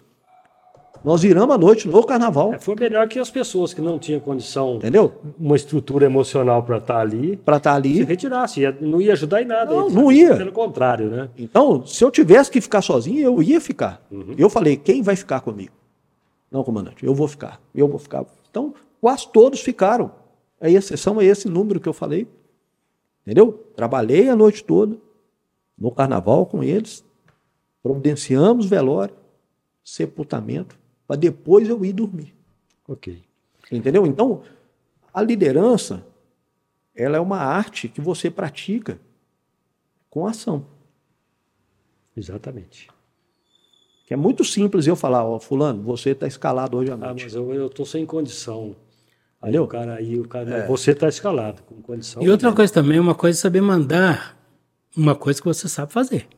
Nós viramos à noite no carnaval. É, Foi melhor que as pessoas que não tinham condição, Entendeu? uma estrutura emocional para estar ali, Para estar se ali. retirasse. Ia- não ia ajudar em nada. Não, Ia- não ia. Pelo contrário, né? Então, se eu tivesse que ficar sozinho, eu ia ficar. Eu falei, quem vai ficar comigo? Não, comandante, eu vou ficar. Eu vou ficar. Então, quase todos ficaram. A exceção é esse número que eu falei. Entendeu? Trabalhei a noite toda no carnaval com eles. Providenciamos velório, sepultamento, para depois eu ir dormir. Ok. Entendeu? Então, a liderança, ela é uma arte que você pratica com ação. Exatamente. Que é muito simples eu falar, ó, fulano, você está escalado hoje à Ah, noite. mas eu, eu tô sem condição. Aí Entendeu? o cara aí, o cara, você está escalado com condição. E outra coisa também, uma coisa é saber mandar uma coisa que você sabe fazer.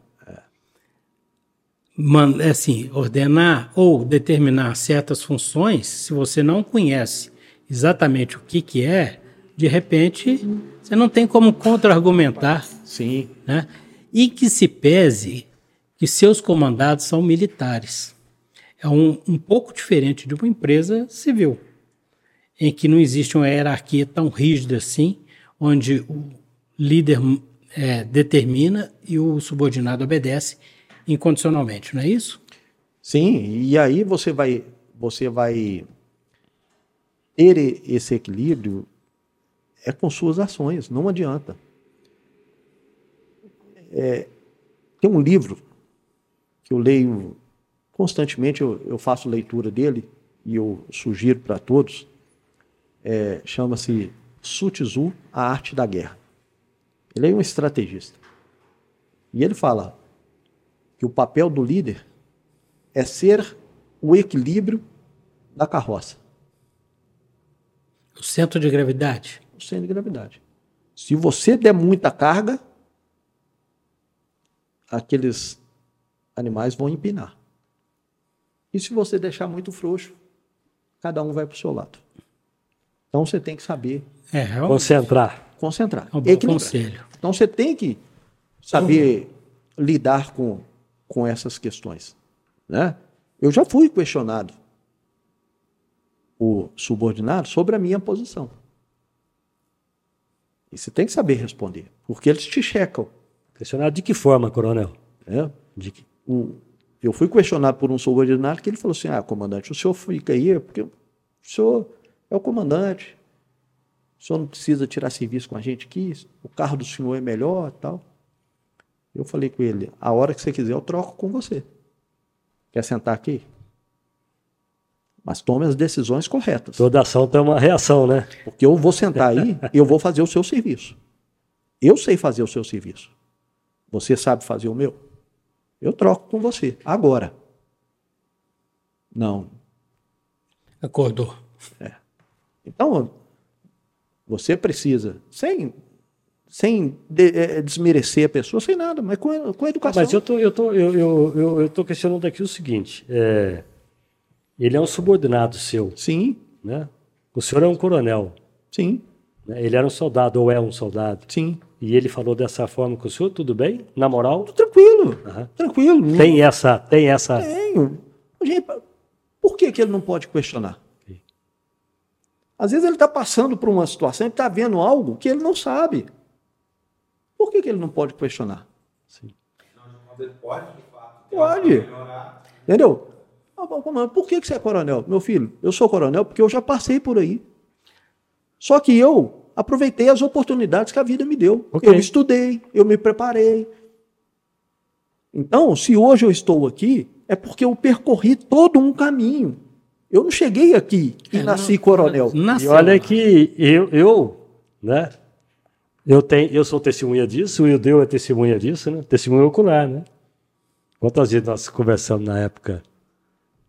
É assim, ordenar ou determinar certas funções, se você não conhece exatamente o que, que é, de repente você não tem como contra-argumentar, Sim, né? E que se pese que seus comandados são militares. É um, um pouco diferente de uma empresa civil, em que não existe uma hierarquia tão rígida assim, onde o líder eh, determina e o subordinado obedece incondicionalmente, não é isso? sim. E aí você vai, você vai ter esse equilíbrio é com suas ações, não adianta. É, tem um livro que eu leio constantemente, eu, eu faço leitura dele e eu sugiro para todos. É, Chama-se Sun A Arte da Guerra. Ele é um estrategista. E ele fala que o papel do líder é ser o equilíbrio da carroça, O centro de gravidade. o centro de gravidade. Se você der muita carga, aqueles animais vão empinar. E se você deixar muito frouxo, cada um vai para o seu lado. Então você tem que saber É, é um, Concentrar. concentrar. é um bom equilibrar. conselho. Então você tem que saber lidar com, com essas questões. Né? Eu já fui questionado o subordinado sobre a minha posição. E você tem que saber responder, porque eles te checam. Questionado de que forma, coronel? Né? De que... O- eu fui questionado por um subordinado que ele falou assim: Ah, comandante, o senhor fica aí porque o senhor é o comandante. O senhor não precisa tirar serviço com a gente aqui. O carro do senhor é melhor tal. Eu falei com ele: A hora que você quiser, eu troco com você. Quer sentar aqui? Mas tome as decisões corretas. Toda ação tem uma reação, né? Porque eu vou sentar aí e eu vou fazer o seu serviço. Eu sei fazer o seu serviço. Você sabe fazer o meu? Eu troco com você. Agora. Não. Acordou. Então, você precisa, sem, sem eh, desmerecer a pessoa, sem nada, mas com, com educação. Mas eu tô, eu tô, eu, eu, eu, eu tô questionando aqui o seguinte: é, ele é um subordinado seu, Sim, né? O senhor é um coronel, sim, né? ele era um soldado ou é um soldado, sim. e ele falou dessa forma com o senhor, tudo bem? Na moral, Tranquilo, Aham. tranquilo. tem essa, tem essa. tenho. Gente, por que, que ele não pode questionar? Às vezes ele está passando por uma situação, ele está vendo algo que ele não sabe. Por que, que ele não pode questionar? Ele pode, de fato, Pode. melhorar. Entendeu? Ah, por que, que você é coronel? Meu filho, eu sou coronel porque eu já passei por aí. Só que eu aproveitei as oportunidades que a vida me deu. Ok. Eu estudei, eu me preparei. Então, se hoje eu estou aqui, é porque eu percorri todo um caminho. Eu não cheguei aqui e É, nasci não- coronel. E Nasceu olha lá. que eu, eu, né? Eu tenho, eu sou testemunha disso, o Ildeu é testemunha disso, né? Testemunha ocular, né? Quantas vezes nós conversamos na época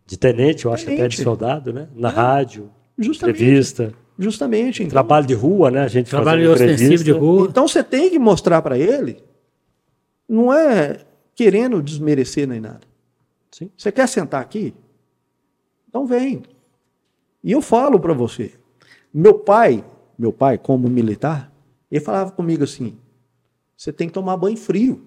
de tenente, eu acho que até de Tenente. soldado, né? Na rádio, Justamente. entrevista, Justamente. Então, trabalho de rua, né? A gente Trabalho ostensivo de rua. Então você tem que mostrar para ele, não é querendo desmerecer nem nada. Sim. Você quer sentar aqui? Então vem. E eu falo para você, meu pai, meu pai como militar, ele falava comigo assim: você tem que tomar banho frio.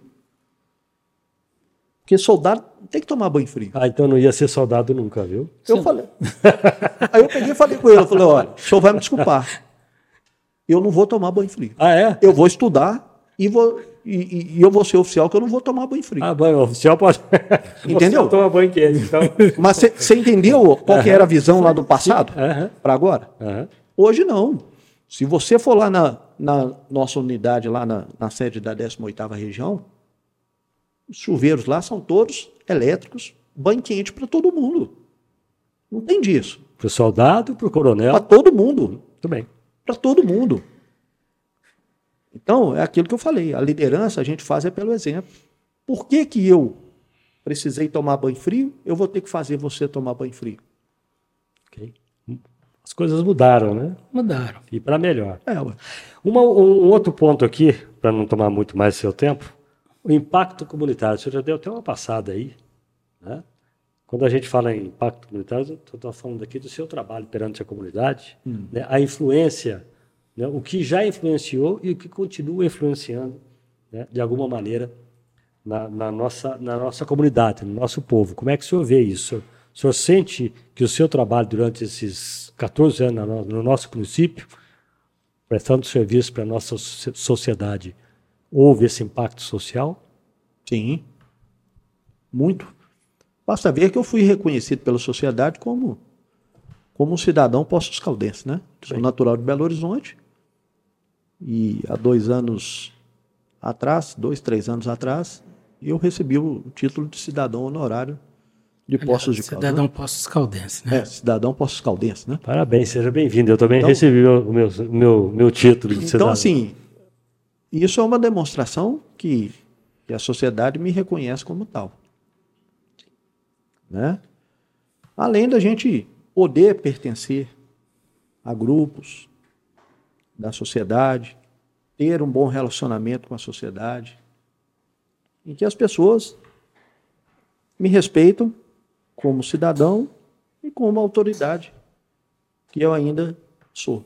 Porque soldado tem que tomar banho frio. Ah, então não ia ser soldado nunca, viu? Eu falei. [laughs] Aí eu peguei e falei com ele, eu falei, olha, o senhor vai me desculpar. Eu não vou tomar banho frio. Ah, é? Eu vou estudar e, vou, e, e- e eu vou ser oficial que eu não vou tomar banho frio. Ah, banho oficial pode. [laughs] Entendeu? Toma banho quente, então. [laughs] Mas você entendeu qual que era a visão lá do passado para agora? Hoje não. Se você for lá na, na nossa unidade, lá na, na sede da 18ª região, os chuveiros lá são todos elétricos, banho quente para todo mundo. Não tem disso. Pro soldado, pro coronel. Para todo mundo. Tudo bem. Para todo mundo. Então, é aquilo que eu falei. A liderança a gente faz é pelo exemplo. Por que, que eu precisei tomar banho frio, eu vou ter que fazer você tomar banho frio. Ok. As coisas mudaram, né? Mudaram. E para melhor. É, ué. Uma- um, um outro ponto aqui, para não tomar muito mais seu tempo, o impacto comunitário. Você já deu até uma passada aí. Né? Quando a gente fala em impacto comunitário, estou falando aqui do seu trabalho perante a comunidade, né? a influência, né? o que já influenciou e o que continua influenciando, né? de alguma maneira, na, na nossa, na nossa comunidade, no nosso povo. Como é que o senhor vê isso? O senhor sente que o seu trabalho durante esses 14 anos no- no nosso município prestando serviço para a nossa so- sociedade, houve esse impacto social? Sim. Muito. Basta ver que eu fui reconhecido pela sociedade como, como um cidadão Poços Caldense, né? Sou natural de Belo Horizonte. E há dois anos atrás, dois, três anos atrás, eu recebi o título de cidadão honorário de Poços de Caldas. Cidadão Poços Caldense, né? É, cidadão Poços Caldense, né? Parabéns, seja bem-vindo. Eu também Então- recebi o meu, meu, meu título de Então, cidadão. assim, isso é uma demonstração que, que a sociedade me reconhece como tal. Né? Além da gente poder pertencer a grupos da sociedade, ter um bom relacionamento com a sociedade, em que as pessoas me respeitam como cidadão e como autoridade que eu ainda sou.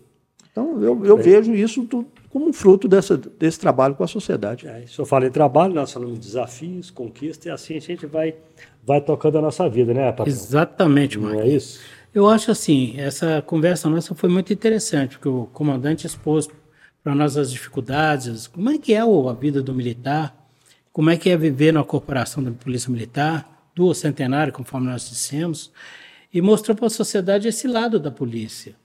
Então, eu, eu vejo isso como um fruto dessa, desse trabalho com a sociedade. É, o senhor fala em trabalho, nós falamos de desafios, conquistas, e assim a gente vai, vai tocando a nossa vida, né, patrão? Exatamente, Não Marcos. é isso? Eu acho assim, essa conversa nossa foi muito interessante, porque o comandante expôs para nós as dificuldades, como é que é o- a vida do militar, como é que é viver na corporação da Polícia Militar, do centenário, conforme nós dissemos, e mostrou para a sociedade esse lado da polícia.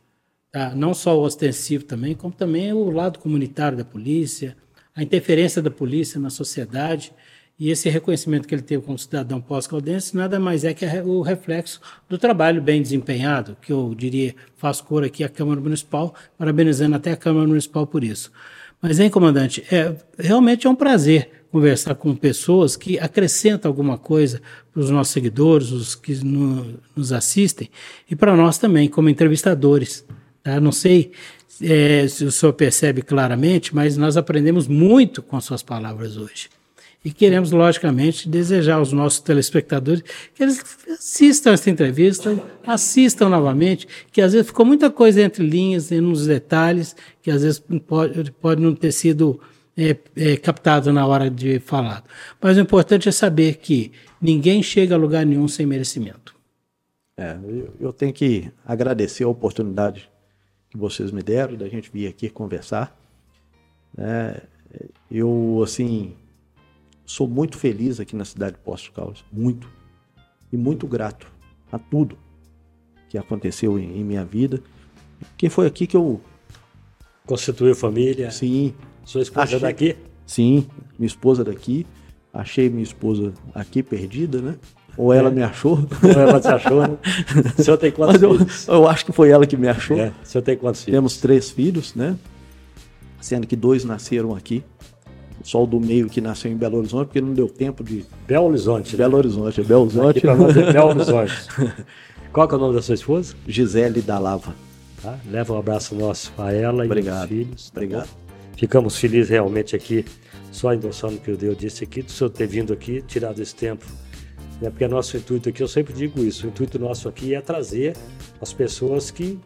tá? Não só o ostensivo também, como também o lado comunitário da polícia, a interferência da polícia na sociedade e esse reconhecimento que ele teve como cidadão pós-caldense nada mais é que o reflexo do trabalho bem desempenhado, que eu diria, faço cor aqui à Câmara Municipal, parabenizando até a Câmara Municipal por isso. Mas, hein, comandante, é, realmente é um prazer conversar com pessoas que acrescentam alguma coisa para os nossos seguidores, os que no- nos assistem, e para nós também, como entrevistadores. Tá? Não sei é, se o senhor percebe claramente, mas nós aprendemos muito com as suas palavras hoje. E queremos, logicamente, desejar aos nossos telespectadores que eles assistam essa entrevista, assistam novamente, que às vezes ficou muita coisa entre linhas, nos detalhes, que às vezes pode, pode não ter sido é, é, captado na hora de falar. Mas o importante é saber que ninguém chega a lugar nenhum sem merecimento. É, eu, eu tenho que agradecer a oportunidade que vocês me deram da gente vir aqui conversar. né? eu, assim, sou muito feliz aqui na cidade de Poços de Caldas, muito. E muito grato a tudo que aconteceu em, em minha vida. Porque foi aqui que eu, Constituiu família, sim, sua esposa Achei- é daqui? sim, minha esposa daqui, achei minha esposa aqui perdida, né? Ou ela me achou. Ou ela te achou, né? O senhor tem quantos eu, filhos? eu acho que foi ela que me achou. É, o senhor tem quantos filhos? Temos três filhos, né? Sendo que dois nasceram aqui. Só o do meio que nasceu em Belo Horizonte, porque não deu tempo de. Belo Horizonte. né? Belo Horizonte, é Belo Horizonte. pra nós é Belo [laughs] Horizonte. Qual que é o nome da sua esposa? Gisele da Lava. Tá? Leva um abraço nosso a ela Obrigado. e os filhos. tá Obrigado. bom? Ficamos felizes realmente aqui, só endossando o que o Deus disse aqui, do senhor ter vindo aqui, tirado esse tempo. Né? Porque nosso intuito aqui, eu sempre digo isso, o intuito nosso aqui é trazer as pessoas que,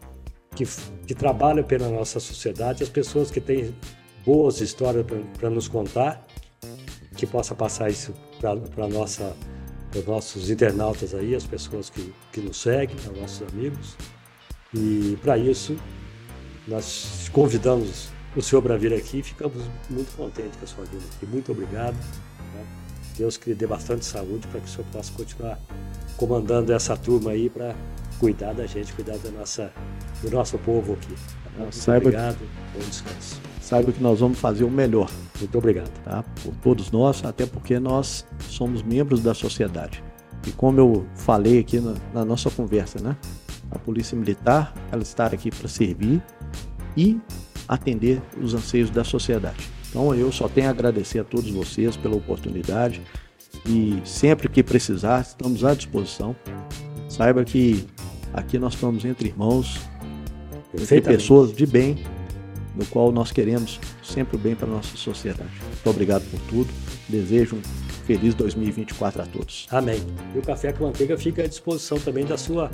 que, que trabalham pela nossa sociedade, as pessoas que têm boas histórias para nos contar, que possa passar isso para nossa os nossos internautas aí, as pessoas que, que nos seguem, aos nossos amigos. E para isso, nós convidamos o senhor para vir aqui ficamos muito contentes com a sua vinda aqui. Muito obrigado. né? Deus que lhe dê bastante saúde para que o senhor possa continuar comandando essa turma aí para cuidar da gente, cuidar da nossa, do nosso povo aqui. tá? Muito Saiba- obrigado. Bom descanso. Saiba que nós vamos fazer o melhor, Muito obrigado. tá? Por todos nós, até porque nós somos membros da sociedade. E como eu falei aqui na, na nossa conversa, né? A Polícia Militar, ela está aqui para servir e atender os anseios da sociedade. Então eu só tenho a agradecer a todos vocês pela oportunidade E sempre que precisar, estamos à disposição. Saiba que aqui nós estamos entre irmãos, entre pessoas de bem, no qual nós queremos sempre o bem para a nossa sociedade. Muito obrigado por tudo. Desejo um feliz 2024 a todos. Amém. E o Café com Manteiga fica à disposição também da sua,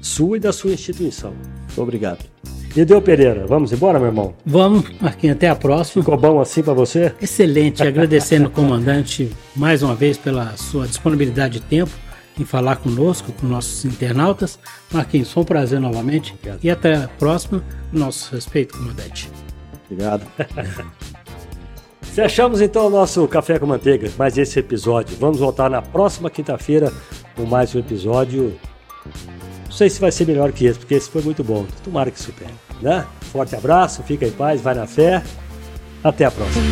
sua e da sua instituição. Muito obrigado. E deu Pereira, vamos embora, meu irmão? Vamos, Marquinhos, até a próxima. Ficou bom assim para você? Excelente, agradecendo o comandante mais uma vez pela sua disponibilidade de tempo em falar conosco, com nossos internautas. Marquinhos, foi um prazer novamente Obrigado. e até a próxima. Nosso respeito, comandante. Obrigado. [laughs] Fechamos então o nosso Café com Manteiga, mais esse episódio. Vamos voltar na próxima quinta-feira com mais um episódio. Não sei se vai ser melhor que esse, porque esse foi muito bom. Tomara que supere, né? Forte abraço, fica em paz, vai na fé. Até a próxima.